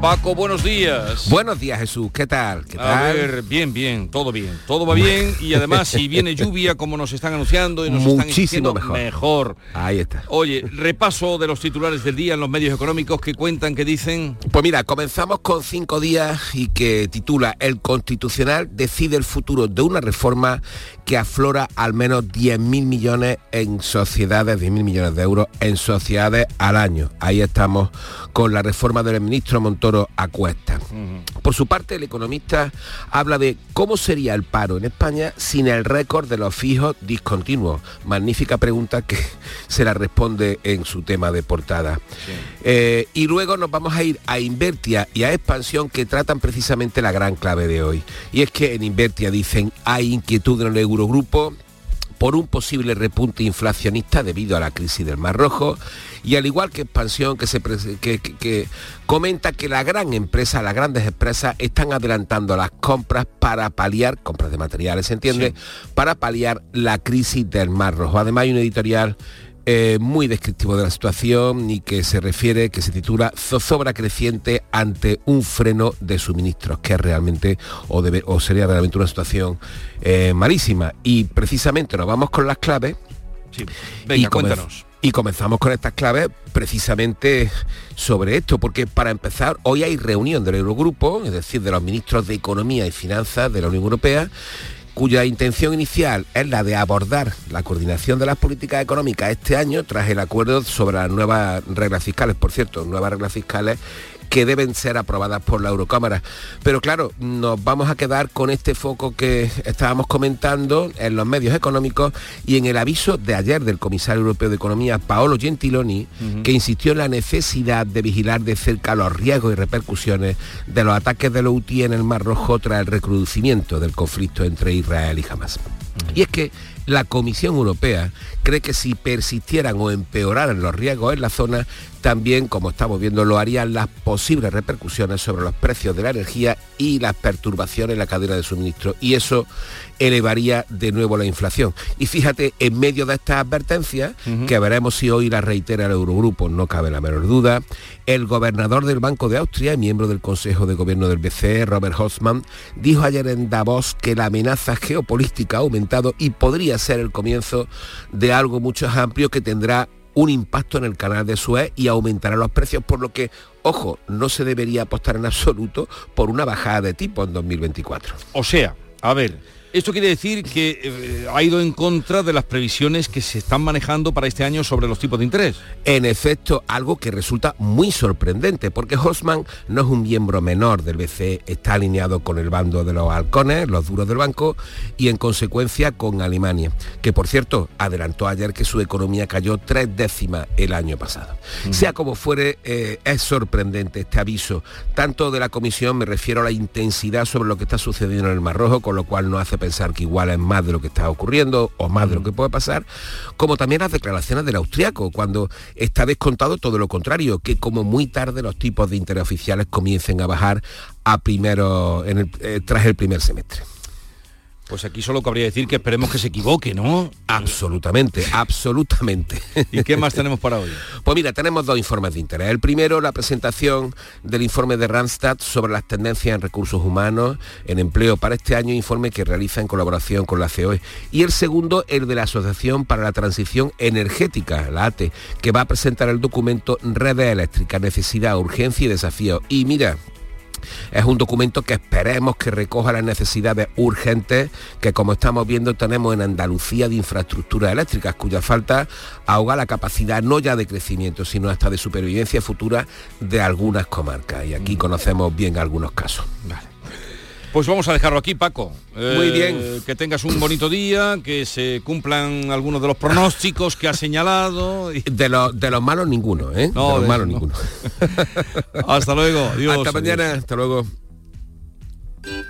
Paco, buenos días. Buenos días, Jesús. ¿Qué tal? ¿Qué tal? A ver, bien, bien, todo bien. Todo va bien [LAUGHS] y además si viene lluvia como nos están anunciando y nos Muchísimo están mejor. mejor. Ahí está. Oye, repaso de los titulares del día en los medios económicos que cuentan, que dicen... Pues mira, comenzamos con cinco días y que titula El Constitucional decide el futuro de una reforma que aflora al menos 10.000 millones en sociedades, 10.000 millones de euros en sociedades al año. Ahí estamos con la reforma del ministro Montoro a cuesta. Por su parte, el economista habla de cómo sería el paro en España sin el récord de los fijos discontinuos. Magnífica pregunta que [LAUGHS] se la responde en su tema de portada. Eh, y luego nos vamos a ir a Invertia y a Expansión que tratan precisamente la gran clave de hoy. Y es que en Invertia dicen hay inquietud en el Eurogrupo por un posible repunte inflacionista debido a la crisis del Mar Rojo y al igual que Expansión que, se, que, que, que, comenta que la gran empresa, las grandes empresas están adelantando las compras para paliar, compras de materiales, ¿se entiende? Sí. Para paliar la crisis del Mar Rojo. Además hay un editorial eh, muy descriptivo de la situación y que se refiere, que se titula Zozobra creciente ante un freno de suministros, que es realmente o, debe, o sería realmente una situación eh, malísima. Y precisamente nos vamos con las claves. Sí. Venga, y cuéntanos. Y comenzamos con estas claves precisamente sobre esto, porque para empezar, hoy hay reunión del Eurogrupo, es decir, de los ministros de Economía y Finanzas de la Unión Europea, cuya intención inicial es la de abordar la coordinación de las políticas económicas este año tras el acuerdo sobre las nuevas reglas fiscales, por cierto, nuevas reglas fiscales que deben ser aprobadas por la Eurocámara. Pero claro, nos vamos a quedar con este foco que estábamos comentando en los medios económicos y en el aviso de ayer del comisario europeo de Economía, Paolo Gentiloni, uh -huh. que insistió en la necesidad de vigilar de cerca los riesgos y repercusiones de los ataques de los UTI en el Mar Rojo tras el recrudecimiento del conflicto entre Israel y Hamas. Uh -huh. Y es que la Comisión Europea cree que si persistieran o empeoraran los riesgos en la zona, también, como estamos viendo, lo harían las posibles repercusiones sobre los precios de la energía y las perturbaciones en la cadena de suministro. Y eso elevaría de nuevo la inflación. Y fíjate, en medio de estas advertencias, uh -huh. que veremos si hoy la reitera el Eurogrupo, no cabe la menor duda, el gobernador del Banco de Austria y miembro del Consejo de Gobierno del BCE, Robert Hoffman, dijo ayer en Davos que la amenaza geopolítica ha aumentado y podría ser el comienzo de algo mucho más amplio que tendrá un impacto en el canal de Suez y aumentará los precios, por lo que, ojo, no se debería apostar en absoluto por una bajada de tipo en 2024. O sea, a ver, esto quiere decir que eh, ha ido en contra de las previsiones que se están manejando para este año sobre los tipos de interés. En efecto, algo que resulta muy sorprendente, porque Hosman no es un miembro menor del BCE, está alineado con el bando de los halcones, los duros del banco, y en consecuencia con Alemania, que por cierto adelantó ayer que su economía cayó tres décimas el año pasado. Mm. Sea como fuere, eh, es sorprendente este aviso, tanto de la Comisión, me refiero a la intensidad sobre lo que está sucediendo en el Mar Rojo, con lo cual no hace pensar que igual es más de lo que está ocurriendo o más de lo que puede pasar, como también las declaraciones del austriaco, cuando está descontado todo lo contrario, que como muy tarde los tipos de interés oficiales comiencen a bajar a primero, en el, eh, tras el primer semestre. Pues aquí solo cabría decir que esperemos que se equivoque, ¿no? Absolutamente, absolutamente. ¿Y qué más tenemos para hoy? [LAUGHS] Pues mira, tenemos dos informes de interés. El primero, la presentación del informe de Randstad sobre las tendencias en recursos humanos, en empleo para este año, informe que realiza en colaboración con la COE. Y el segundo, el de la Asociación para la Transición Energética, la ATE, que va a presentar el documento Redes Eléctricas, Necesidad, Urgencia y Desafío. Y mira, es un documento que esperemos que recoja las necesidades urgentes que como estamos viendo tenemos en Andalucía de infraestructuras eléctricas cuya falta ahoga la capacidad no ya de crecimiento sino hasta de supervivencia futura de algunas comarcas y aquí conocemos bien algunos casos. Vale. Pues vamos a dejarlo aquí, Paco. Muy eh, bien. Que tengas un bonito día, que se cumplan algunos de los pronósticos que has señalado. Y... De, lo, de los malos ninguno, ¿eh? No, de los malos no. ninguno. [LAUGHS] hasta luego. Hasta mañana. Hasta luego.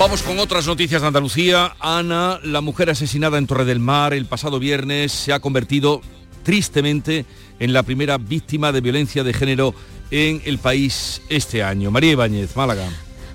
Vamos con otras noticias de Andalucía. Ana, la mujer asesinada en Torre del Mar el pasado viernes, se ha convertido tristemente en la primera víctima de violencia de género en el país este año. María Ibáñez, Málaga.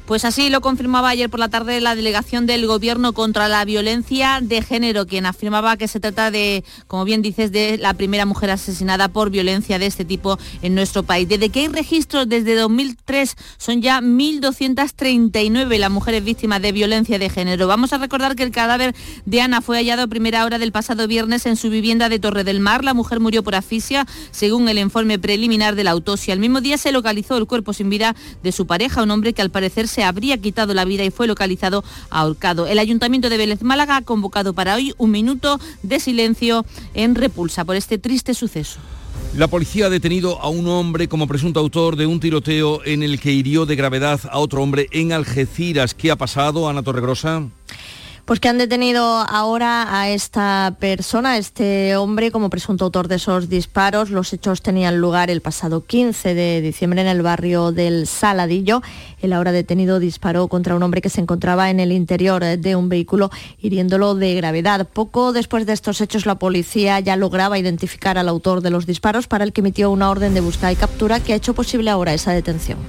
Pues así lo confirmaba ayer por la tarde la delegación del Gobierno contra la violencia de género, quien afirmaba que se trata de, como bien dices, de la primera mujer asesinada por violencia de este tipo en nuestro país. Desde que hay registros desde 2003 son ya 1.239 las mujeres víctimas de violencia de género. Vamos a recordar que el cadáver de Ana fue hallado a primera hora del pasado viernes en su vivienda de Torre del Mar. La mujer murió por asfixia, según el informe preliminar de la autopsia. El mismo día se localizó el cuerpo sin vida de su pareja, un hombre que al parecer se habría quitado la vida y fue localizado ahorcado. El Ayuntamiento de Vélez Málaga ha convocado para hoy un minuto de silencio en repulsa por este triste suceso. La policía ha detenido a un hombre como presunto autor de un tiroteo en el que hirió de gravedad a otro hombre en Algeciras. ¿Qué ha pasado, Ana Torregrosa? Pues que han detenido ahora a esta persona, este hombre, como presunto autor de esos disparos. Los hechos tenían lugar el pasado 15 de diciembre en el barrio del Saladillo. El ahora detenido disparó contra un hombre que se encontraba en el interior de un vehículo, hiriéndolo de gravedad. Poco después de estos hechos, la policía ya lograba identificar al autor de los disparos, para el que emitió una orden de búsqueda y captura que ha hecho posible ahora esa detención.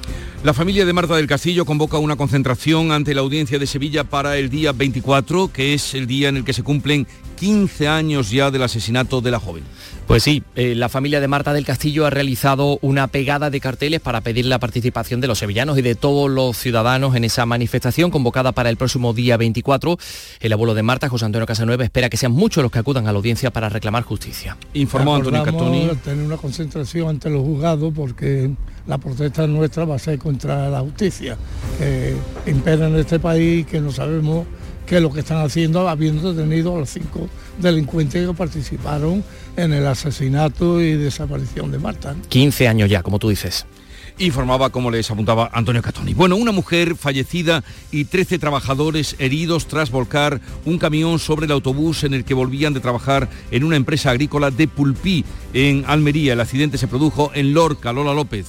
La familia de Marta del Castillo convoca una concentración ante la audiencia de Sevilla para el día 24, que es el día en el que se cumplen 15 años ya del asesinato de la joven. Pues sí, eh, la familia de Marta del Castillo ha realizado una pegada de carteles para pedir la participación de los sevillanos y de todos los ciudadanos en esa manifestación convocada para el próximo día 24. El abuelo de Marta, José Antonio Casanueva, espera que sean muchos los que acudan a la audiencia para reclamar justicia. Informó Antonio Catoni. tener una concentración ante los juzgados porque la protesta nuestra va a ser contra la justicia que impera en este país que no sabemos qué es lo que están haciendo habiendo detenido a los cinco delincuentes que participaron en el asesinato y desaparición de Marta. 15 años ya, como tú dices informaba, como les apuntaba Antonio Catoni. Bueno, una mujer fallecida y 13 trabajadores heridos tras volcar un camión sobre el autobús en el que volvían de trabajar en una empresa agrícola de Pulpí, en Almería. El accidente se produjo en Lorca, Lola López.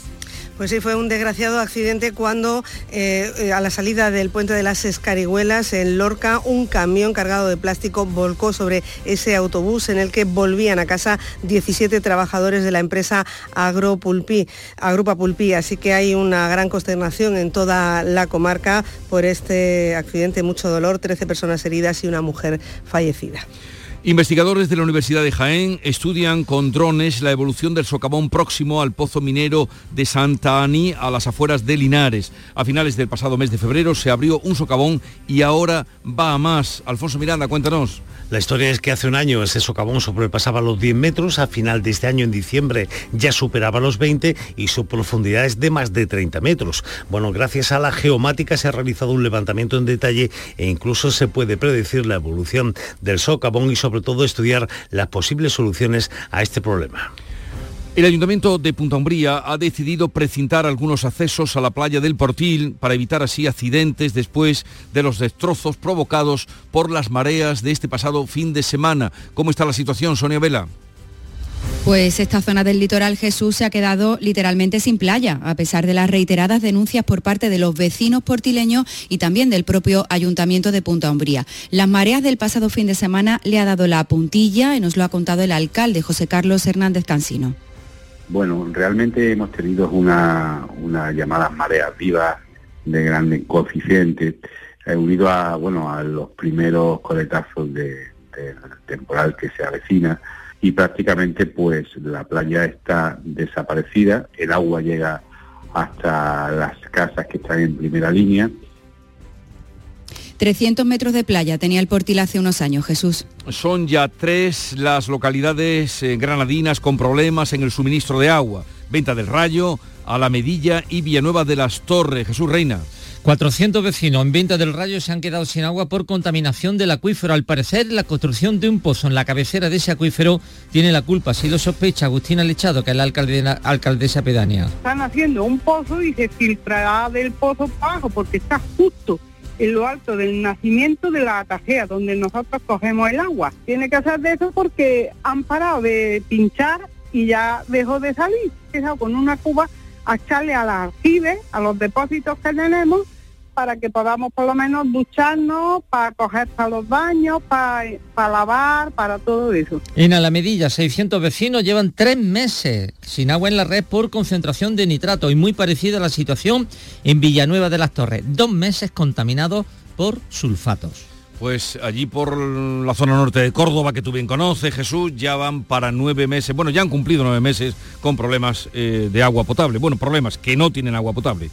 Pues sí, fue un desgraciado accidente cuando eh, eh, a la salida del puente de las Escarihuelas en Lorca un camión cargado de plástico volcó sobre ese autobús en el que volvían a casa 17 trabajadores de la empresa Agropulpí, Agrupa Pulpí. Así que hay una gran consternación en toda la comarca por este accidente, mucho dolor, 13 personas heridas y una mujer fallecida. Investigadores de la Universidad de Jaén estudian con drones la evolución del socavón próximo al pozo minero de Santa Ani a las afueras de Linares. A finales del pasado mes de febrero se abrió un socavón y ahora va a más. Alfonso Miranda, cuéntanos. La historia es que hace un año ese socavón sobrepasaba los 10 metros, a final de este año, en diciembre, ya superaba los 20 y su profundidad es de más de 30 metros. Bueno, gracias a la geomática se ha realizado un levantamiento en detalle e incluso se puede predecir la evolución del socavón y sobre todo estudiar las posibles soluciones a este problema. El Ayuntamiento de Punta Umbría ha decidido precintar algunos accesos a la playa del Portil para evitar así accidentes después de los destrozos provocados por las mareas de este pasado fin de semana. ¿Cómo está la situación, Sonia Vela? Pues esta zona del litoral Jesús se ha quedado literalmente sin playa, a pesar de las reiteradas denuncias por parte de los vecinos portileños y también del propio Ayuntamiento de Punta Umbría. Las mareas del pasado fin de semana le ha dado la puntilla y nos lo ha contado el alcalde José Carlos Hernández Cansino. Bueno, realmente hemos tenido una, una llamada mareas vivas de gran coeficiente, eh, unido a, bueno, a los primeros coletazos de, del temporal que se avecina y prácticamente pues la playa está desaparecida, el agua llega hasta las casas que están en primera línea 300 metros de playa tenía el Portil hace unos años, Jesús. Son ya tres las localidades eh, granadinas con problemas en el suministro de agua. Venta del Rayo, Alamedilla y Villanueva de las Torres. Jesús Reina. 400 vecinos en Venta del Rayo se han quedado sin agua por contaminación del acuífero. Al parecer, la construcción de un pozo en la cabecera de ese acuífero tiene la culpa. Así lo sospecha Agustina Lechado, que es la alcaldesa pedánea. Están haciendo un pozo y se filtrará del pozo abajo porque está justo en lo alto del nacimiento de la atajea, donde nosotros cogemos el agua. Tiene que hacer de eso porque han parado de pinchar y ya dejó de salir. Empezado con una cuba a echarle a las aljibes, a los depósitos que tenemos, para que podamos por lo menos ducharnos, para coger para los baños, para, lavar, para todo eso. En Alamedilla, 600 vecinos llevan tres meses sin agua en la red por concentración de nitrato y muy parecida a la situación en Villanueva de las Torres. Dos meses contaminados por sulfatos. Pues allí por la zona norte de Córdoba, que tú bien conoces, Jesús, ya van para nueve meses, bueno, ya han cumplido nueve meses con problemas eh, de agua potable. Bueno, problemas que no tienen agua potable.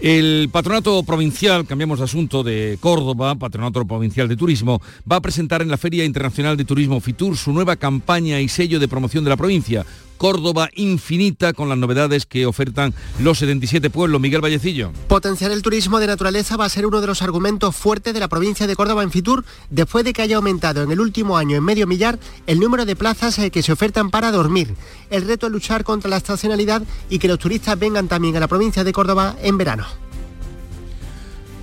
El Patronato Provincial, cambiamos de asunto, de Córdoba, Patronato Provincial de Turismo, va a presentar en la Feria Internacional de Turismo FITUR su nueva campaña y sello de promoción de la provincia, Córdoba Infinita, con las novedades que ofertan los 77 pueblos. Miguel Vallecillo. Potenciar el turismo de naturaleza va a ser uno de los argumentos fuertes de la provincia de Córdoba en Fitur, después de que haya aumentado en el último año en medio millar el número de plazas eh, que se ofertan para dormir. El reto es luchar contra la estacionalidad y que los turistas vengan también a la provincia de Córdoba en verano.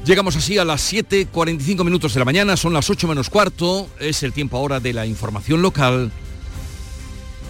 Llegamos así a las 7.45 minutos de la mañana, son las 8 menos cuarto, es el tiempo ahora de la información local.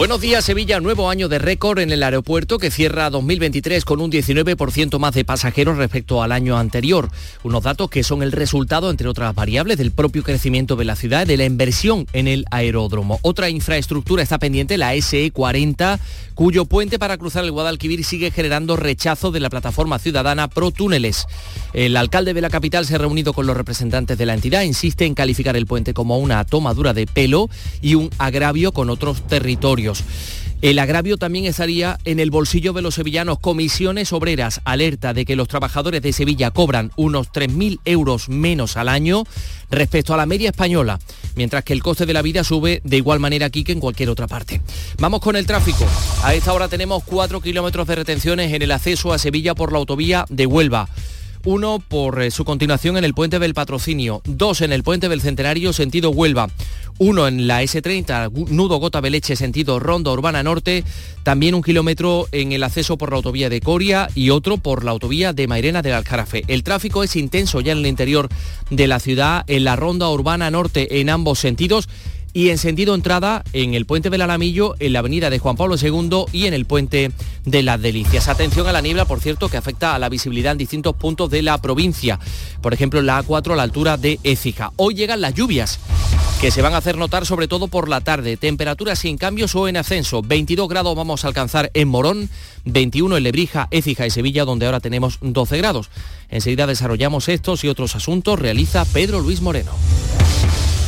Buenos días Sevilla, nuevo año de récord en el aeropuerto que cierra 2023 con un 19% más de pasajeros respecto al año anterior. Unos datos que son el resultado, entre otras variables, del propio crecimiento de la ciudad, de la inversión en el aeródromo. Otra infraestructura está pendiente, la SE40, cuyo puente para cruzar el Guadalquivir sigue generando rechazo de la plataforma ciudadana Pro Túneles. El alcalde de la capital se ha reunido con los representantes de la entidad, insiste en calificar el puente como una tomadura de pelo y un agravio con otros territorios. El agravio también estaría en el bolsillo de los sevillanos. Comisiones Obreras alerta de que los trabajadores de Sevilla cobran unos 3.000 euros menos al año respecto a la media española, mientras que el coste de la vida sube de igual manera aquí que en cualquier otra parte. Vamos con el tráfico. A esta hora tenemos 4 kilómetros de retenciones en el acceso a Sevilla por la autovía de Huelva uno por eh, su continuación en el puente del Patrocinio, dos en el puente del Centenario sentido Huelva, uno en la S30, nudo Gota Beleche, sentido Ronda Urbana Norte, también un kilómetro en el acceso por la autovía de Coria y otro por la autovía de Mairena del Alcarafe. El tráfico es intenso ya en el interior de la ciudad, en la Ronda Urbana Norte en ambos sentidos y en sentido entrada en el puente del Alamillo, en la avenida de Juan Pablo II y en el puente de las Delicias. Atención a la niebla, por cierto, que afecta a la visibilidad en distintos puntos de la provincia. Por ejemplo, en la A4 a la altura de Écija. Hoy llegan las lluvias que se van a hacer notar sobre todo por la tarde. Temperaturas sin cambios o en ascenso. 22 grados vamos a alcanzar en Morón, 21 en Lebrija, Écija y Sevilla, donde ahora tenemos 12 grados. Enseguida desarrollamos estos y otros asuntos. Realiza Pedro Luis Moreno.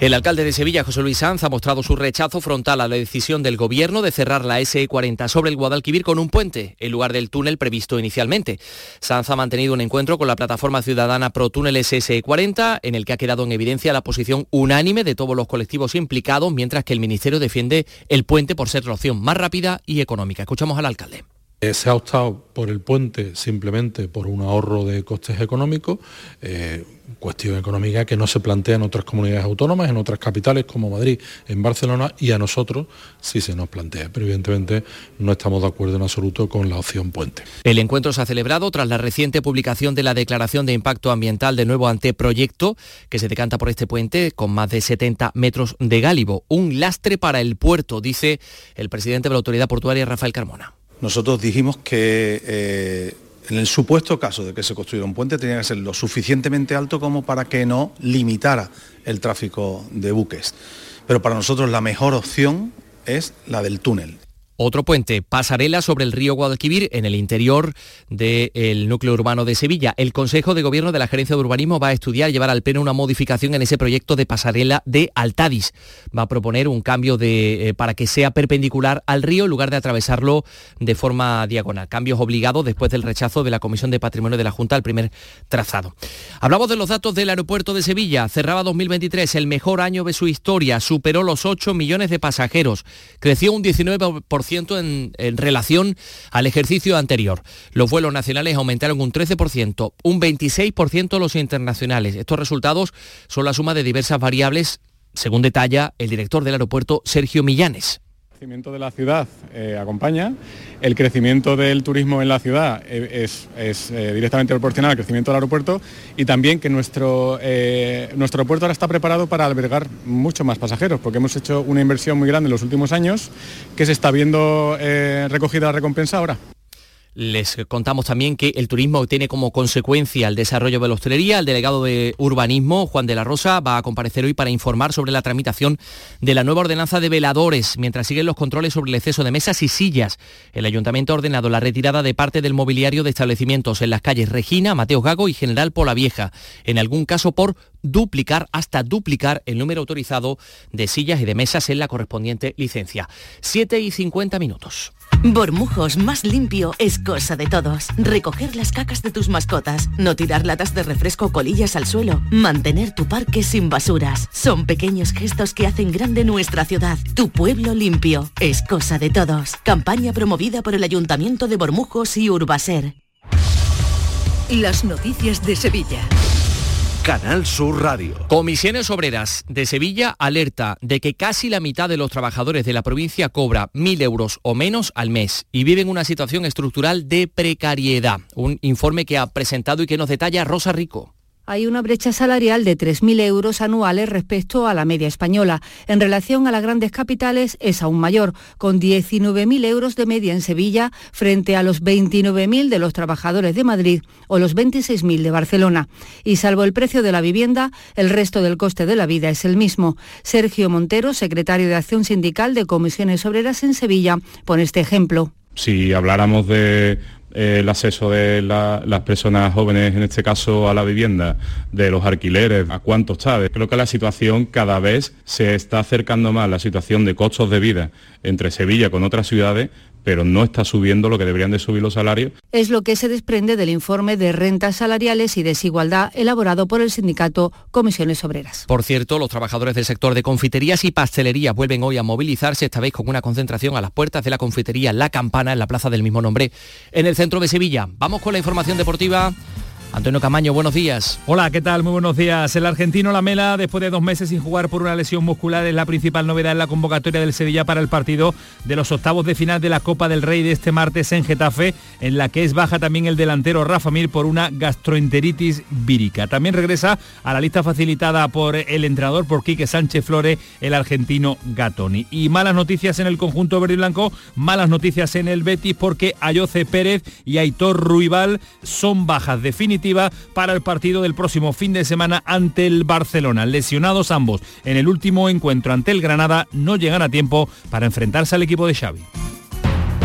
El alcalde de Sevilla, José Luis Sanz, ha mostrado su rechazo frontal a la decisión del gobierno de cerrar la SE40 sobre el Guadalquivir con un puente, en lugar del túnel previsto inicialmente. Sanz ha mantenido un encuentro con la plataforma ciudadana Pro Túneles SE40, en el que ha quedado en evidencia la posición unánime de todos los colectivos implicados, mientras que el Ministerio defiende el puente por ser la opción más rápida y económica. Escuchamos al alcalde. Se ha optado por el puente simplemente por un ahorro de costes económicos, eh, cuestión económica que no se plantea en otras comunidades autónomas, en otras capitales como Madrid, en Barcelona, y a nosotros sí se nos plantea. Pero evidentemente no estamos de acuerdo en absoluto con la opción puente. El encuentro se ha celebrado tras la reciente publicación de la Declaración de Impacto Ambiental del nuevo anteproyecto que se decanta por este puente con más de 70 metros de gálibo. Un lastre para el puerto, dice el presidente de la Autoridad Portuaria, Rafael Carmona. Nosotros dijimos que eh, en el supuesto caso de que se construyera un puente tenía que ser lo suficientemente alto como para que no limitara el tráfico de buques. Pero para nosotros la mejor opción es la del túnel. Otro puente, pasarela sobre el río Guadalquivir en el interior del núcleo urbano de Sevilla. El Consejo de Gobierno de la Gerencia de Urbanismo va a estudiar y llevar al pleno una modificación en ese proyecto de pasarela de Altadis. Va a proponer un cambio de, eh, para que sea perpendicular al río en lugar de atravesarlo de forma diagonal. Cambios obligados después del rechazo de la Comisión de Patrimonio de la Junta al primer trazado. Hablamos de los datos del aeropuerto de Sevilla. Cerraba 2023 el mejor año de su historia. Superó los 8 millones de pasajeros. Creció un 19% en, en relación al ejercicio anterior. Los vuelos nacionales aumentaron un 13%, un 26% los internacionales. Estos resultados son la suma de diversas variables, según detalla el director del aeropuerto, Sergio Millanes. Crecimiento de la ciudad eh, acompaña, el crecimiento del turismo en la ciudad eh, es, es eh, directamente proporcional al crecimiento del aeropuerto y también que nuestro, nuestro aeropuerto ahora está preparado para albergar mucho más pasajeros, porque hemos hecho una inversión muy grande en los últimos años que se está viendo recogida la recompensa ahora. Les contamos también que el turismo tiene como consecuencia el desarrollo de la hostelería. El delegado de urbanismo, Juan de la Rosa, va a comparecer hoy para informar sobre la tramitación de la nueva ordenanza de veladores, mientras siguen los controles sobre el exceso de mesas y sillas. El ayuntamiento ha ordenado la retirada de parte del mobiliario de establecimientos en las calles Regina, Mateo Gago y General Polavieja, en algún caso por duplicar hasta duplicar el número autorizado de sillas y de mesas en la correspondiente licencia. 7 y 50 minutos. Bormujos más limpio es cosa de todos. Recoger las cacas de tus mascotas, no tirar latas de refresco o colillas al suelo, mantener tu parque sin basuras. Son pequeños gestos que hacen grande nuestra ciudad. Tu pueblo limpio es cosa de todos. Campaña promovida por el Ayuntamiento de Bormujos y Urbaser. Las noticias de Sevilla. Canal Sur Radio. Comisiones Obreras de Sevilla alerta de que casi la mitad de los trabajadores de la provincia cobra mil euros o menos al mes y viven una situación estructural de precariedad. Un informe que ha presentado y que nos detalla Rosa Rico. Hay una brecha salarial de 3.000 euros anuales respecto a la media española. En relación a las grandes capitales es aún mayor, con 19.000 euros de media en Sevilla frente a los 29.000 de los trabajadores de Madrid o los 26.000 de Barcelona. Y salvo el precio de la vivienda, el resto del coste de la vida es el mismo. Sergio Montero, secretario de Acción Sindical de Comisiones Obreras en Sevilla, pone este ejemplo. Si habláramos de el acceso de la- las personas jóvenes, en este caso a la vivienda, de los alquileres, a cuánto está. Creo que la situación cada vez se está acercando más, la situación de costos de vida entre Sevilla con otras ciudades, pero no está subiendo lo que deberían de subir los salarios. Es lo que se desprende del informe de rentas salariales y desigualdad elaborado por el sindicato Comisiones Obreras. Por cierto, los trabajadores del sector de confiterías y pastelerías vuelven hoy a movilizarse, esta vez con una concentración a las puertas de la confitería La Campana en la plaza del mismo nombre, en el centro de Sevilla. Vamos con la información deportiva. Antonio Camaño, buenos días. Hola, ¿qué tal? Muy buenos días. El argentino Lamela, después de dos meses sin jugar por una lesión muscular, es la principal novedad en la convocatoria del Sevilla para el partido de los octavos de final de la Copa del Rey de este martes en Getafe, en la que es baja también el delantero Rafa Mir por una gastroenteritis vírica. También regresa a la lista facilitada por el entrenador, por Quique Sánchez Flore, el argentino Gatoni. Y malas noticias en el conjunto verde y blanco, malas noticias en el Betis porque Ayoce Pérez y Aitor Ruibal son bajas definitivas para el partido del próximo fin de semana ante el Barcelona. Lesionados ambos en el último encuentro ante el Granada, no llegan a tiempo para enfrentarse al equipo de Xavi.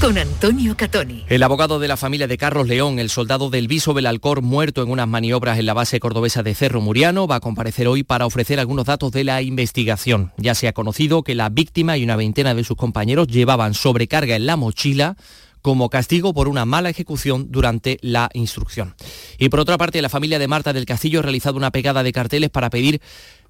Con Antonio Catoni. El abogado de la familia de Carlos León, el soldado del Viso Belalcor muerto en unas maniobras en la base cordobesa de Cerro Muriano, va a comparecer hoy para ofrecer algunos datos de la investigación. Ya se ha conocido que la víctima y una veintena de sus compañeros llevaban sobrecarga en la mochila como castigo por una mala ejecución durante la instrucción. Y por otra parte, la familia de Marta del Castillo ha realizado una pegada de carteles para pedir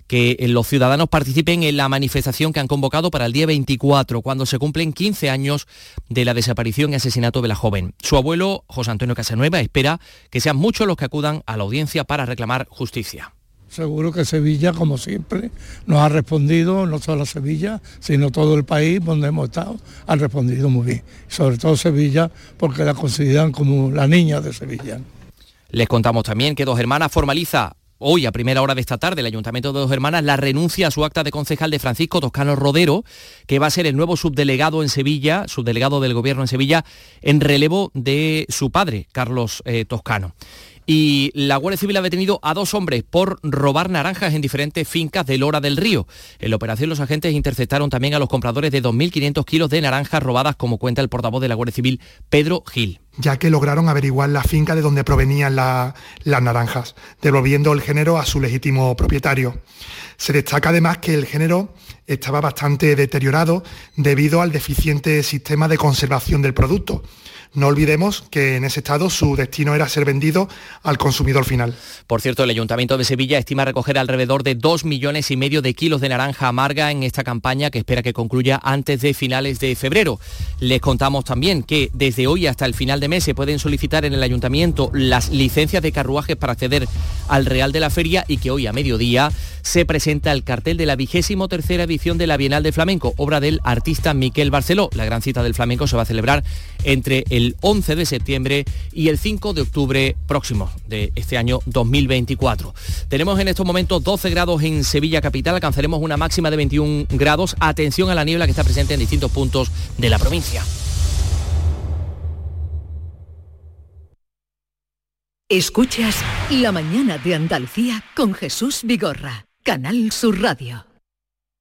que los ciudadanos participen en la manifestación que han convocado para el día 24, cuando se cumplen 15 años de la desaparición y asesinato de la joven. Su abuelo, José Antonio Casanueva, espera que sean muchos los que acudan a la audiencia para reclamar justicia. seguro que Sevilla, como siempre, nos ha respondido, no solo Sevilla, sino todo el país donde hemos estado, ha respondido muy bien. Sobre todo Sevilla, porque la consideran como la niña de Sevilla. Les contamos también que Dos Hermanas formaliza hoy a primera hora de esta tarde el Ayuntamiento de Dos Hermanas la renuncia a su acta de concejal de Francisco Toscano Rodero, que va a ser el nuevo subdelegado en Sevilla, subdelegado del Gobierno en Sevilla, en relevo de su padre, Carlos eh, Toscano y la Guardia Civil ha detenido a dos hombres por robar naranjas en diferentes fincas de Lora del Río. En la operación los agentes interceptaron también a los compradores de 2.500 kilos de naranjas robadas, como cuenta el portavoz de la Guardia Civil, Pedro Gil ya que lograron averiguar la finca de donde provenían las naranjas, devolviendo el género a su legítimo propietario. Se destaca además que el género estaba bastante deteriorado debido al deficiente sistema de conservación del producto no olvidemos que en ese estado su destino era ser vendido al consumidor final. Por cierto, el Ayuntamiento de Sevilla estima recoger alrededor de 2 millones y medio de kilos de naranja amarga en esta campaña que espera que concluya antes de finales de febrero. Les contamos también que desde hoy hasta el final de mes se pueden solicitar en el Ayuntamiento las licencias de carruajes para acceder al Real de la Feria y que hoy a mediodía se presenta el cartel de la vigésimo tercera edición de la Bienal de Flamenco, obra del artista Miquel Barceló. La gran cita del flamenco se va a celebrar entre el 11 de septiembre y el 5 de octubre próximo de este año 2024. Tenemos en estos momentos 12 grados en Sevilla capital, alcanzaremos una máxima de 21 grados. Atención a la niebla que está presente en distintos puntos de la provincia. Escuchas La mañana de Andalucía con Jesús Vigorra, Canal Sur Radio.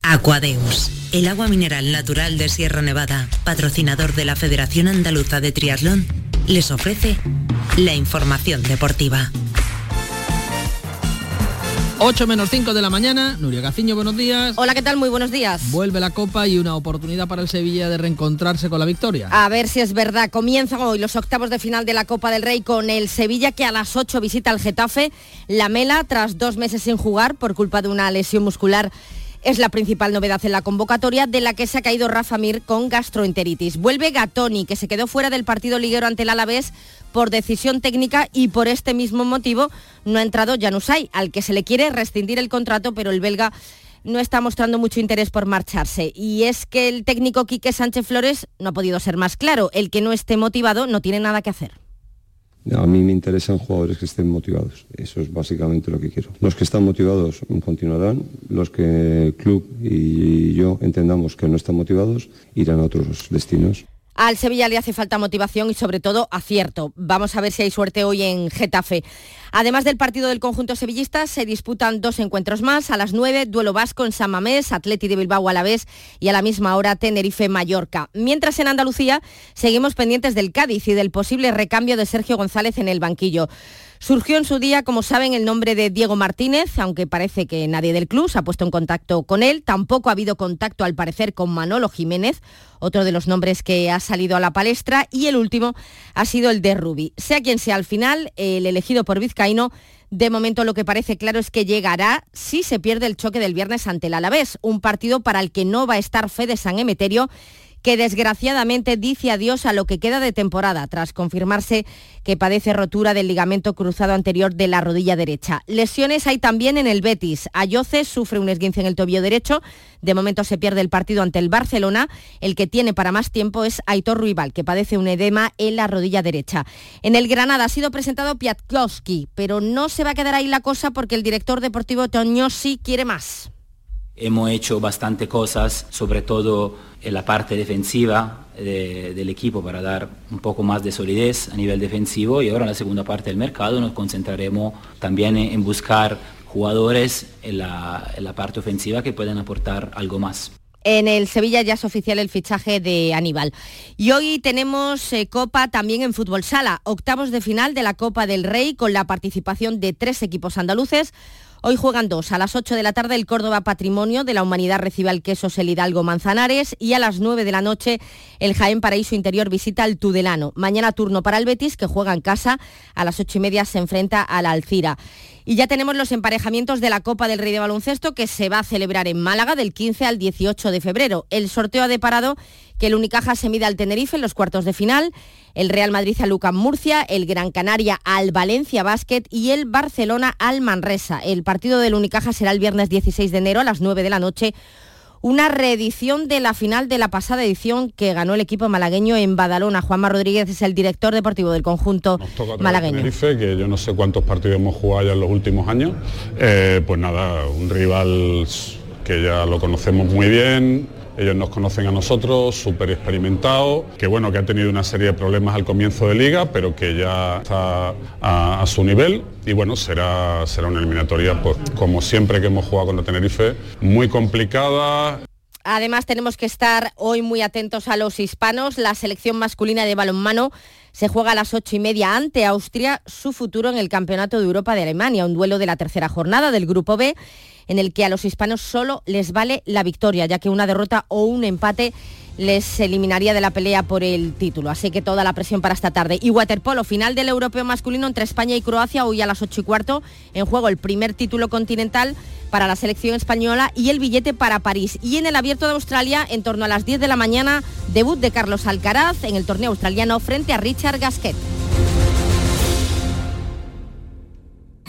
Aquadeus, el agua mineral natural de Sierra Nevada, patrocinador de la Federación Andaluza de Triatlón, les ofrece la información deportiva. 8 menos 5 de la mañana, Nuria Gaciño, buenos días. Hola, ¿qué tal? Muy buenos días. Vuelve la Copa y una oportunidad para el Sevilla de reencontrarse con la victoria. A ver si es verdad. Comienzan hoy los octavos de final de la Copa del Rey con el Sevilla que a las 8 visita al Getafe. La Mela, tras dos meses sin jugar por culpa de una lesión muscular es la principal novedad en la convocatoria de la que se ha caído Rafa Mir con gastroenteritis. Vuelve Gatoni, que se quedó fuera del partido liguero ante el Alavés por decisión técnica y por este mismo motivo no ha entrado Janusay, al que se le quiere rescindir el contrato, pero el belga no está mostrando mucho interés por marcharse. Y es que el técnico Quique Sánchez Flores no ha podido ser más claro. El que no esté motivado no tiene nada que hacer. A mí me interesan jugadores que estén motivados. Eso es básicamente lo que quiero. Los que están motivados continuarán. Los que el club y yo entendamos que no están motivados irán a otros destinos. Al Sevilla le hace falta motivación y sobre todo acierto. Vamos a ver si hay suerte hoy en Getafe. Además del partido del conjunto sevillista, se disputan dos encuentros más. A las 9, duelo vasco en San Mamés, Atleti de Bilbao a la vez y a la misma hora Tenerife-Mallorca. Mientras en Andalucía seguimos pendientes del Cádiz y del posible recambio de Sergio González en el banquillo. Surgió en su día, como saben, el nombre de Diego Martínez, aunque parece que nadie del club se ha puesto en contacto con él. Tampoco ha habido contacto, al parecer, con Manolo Jiménez, otro de los nombres que ha salido a la palestra. Y el último ha sido el de Rubi. Sea quien sea al final, el elegido por Vizcaíno, de momento lo que parece claro es que llegará si se pierde el choque del viernes ante el Alavés, un partido para el que no va a estar Fede San Emeterio que desgraciadamente dice adiós a lo que queda de temporada, tras confirmarse que padece rotura del ligamento cruzado anterior de la rodilla derecha. Lesiones hay también en el Betis. Ayoce sufre un esguince en el tobillo derecho. De momento se pierde el partido ante el Barcelona. El que tiene para más tiempo es Aitor Ruibal, que padece un edema en la rodilla derecha. En el Granada ha sido presentado Piatkowski, pero no se va a quedar ahí la cosa porque el director deportivo sí quiere más. Hemos hecho bastante cosas, sobre todo en la parte defensiva del equipo para dar un poco más de solidez a nivel defensivo y ahora en la segunda parte del mercado nos concentraremos también en, buscar jugadores en la, parte ofensiva que pueden aportar algo más. En el Sevilla ya es oficial el fichaje de Aníbal. Y hoy tenemos eh, Copa también en fútbol sala, octavos de final de la Copa del Rey con la participación de tres equipos andaluces. Hoy juegan dos. A las 8 de la tarde el Córdoba Patrimonio de la Humanidad recibe al queso el Hidalgo Manzanares y a las 9 de la noche el Jaén Paraíso Interior visita al Tudelano. Mañana turno para el Betis que juega en casa. A las 8 y media se enfrenta a la Alcira. Y ya tenemos los emparejamientos de la Copa del Rey de Baloncesto que se va a celebrar en Málaga del 15 al 18 de febrero. El sorteo ha deparado que el Unicaja se mide al Tenerife en los cuartos de final, el Real Madrid a Lucan Murcia, el Gran Canaria al Valencia Basket y el Barcelona al Manresa. El partido del Unicaja será el viernes 16 de enero a las 9 de la noche una reedición de la final de la pasada edición que ganó el equipo malagueño en Badalona. Juanma Rodríguez es el director deportivo del conjunto malagueño. Tenerife, que yo no sé cuántos partidos hemos jugado ya en los últimos años. Eh, pues nada, un rival que ya lo conocemos muy bien, ellos nos conocen a nosotros, súper experimentados, que bueno, que ha tenido una serie de problemas al comienzo de liga, pero que ya está a, su nivel. Y bueno, será, será una eliminatoria, pues como siempre que hemos jugado contra Tenerife, muy complicada. Además tenemos que estar hoy muy atentos a los hispanos. La selección masculina de balonmano se juega a las ocho y media ante Austria su futuro en el Campeonato de Europa de Alemania, un duelo de la tercera jornada del Grupo B en el que a los hispanos solo les vale la victoria, ya que una derrota o un empate les eliminaría de la pelea por el título. Así que toda la presión para esta tarde. Y waterpolo, final del europeo masculino entre España y Croacia, hoy a las 8 y cuarto. En juego el primer título continental para la selección española y el billete para París. Y en el abierto de Australia, en torno a las 10 de la mañana, debut de Carlos Alcaraz en el torneo australiano frente a Richard Gasquet.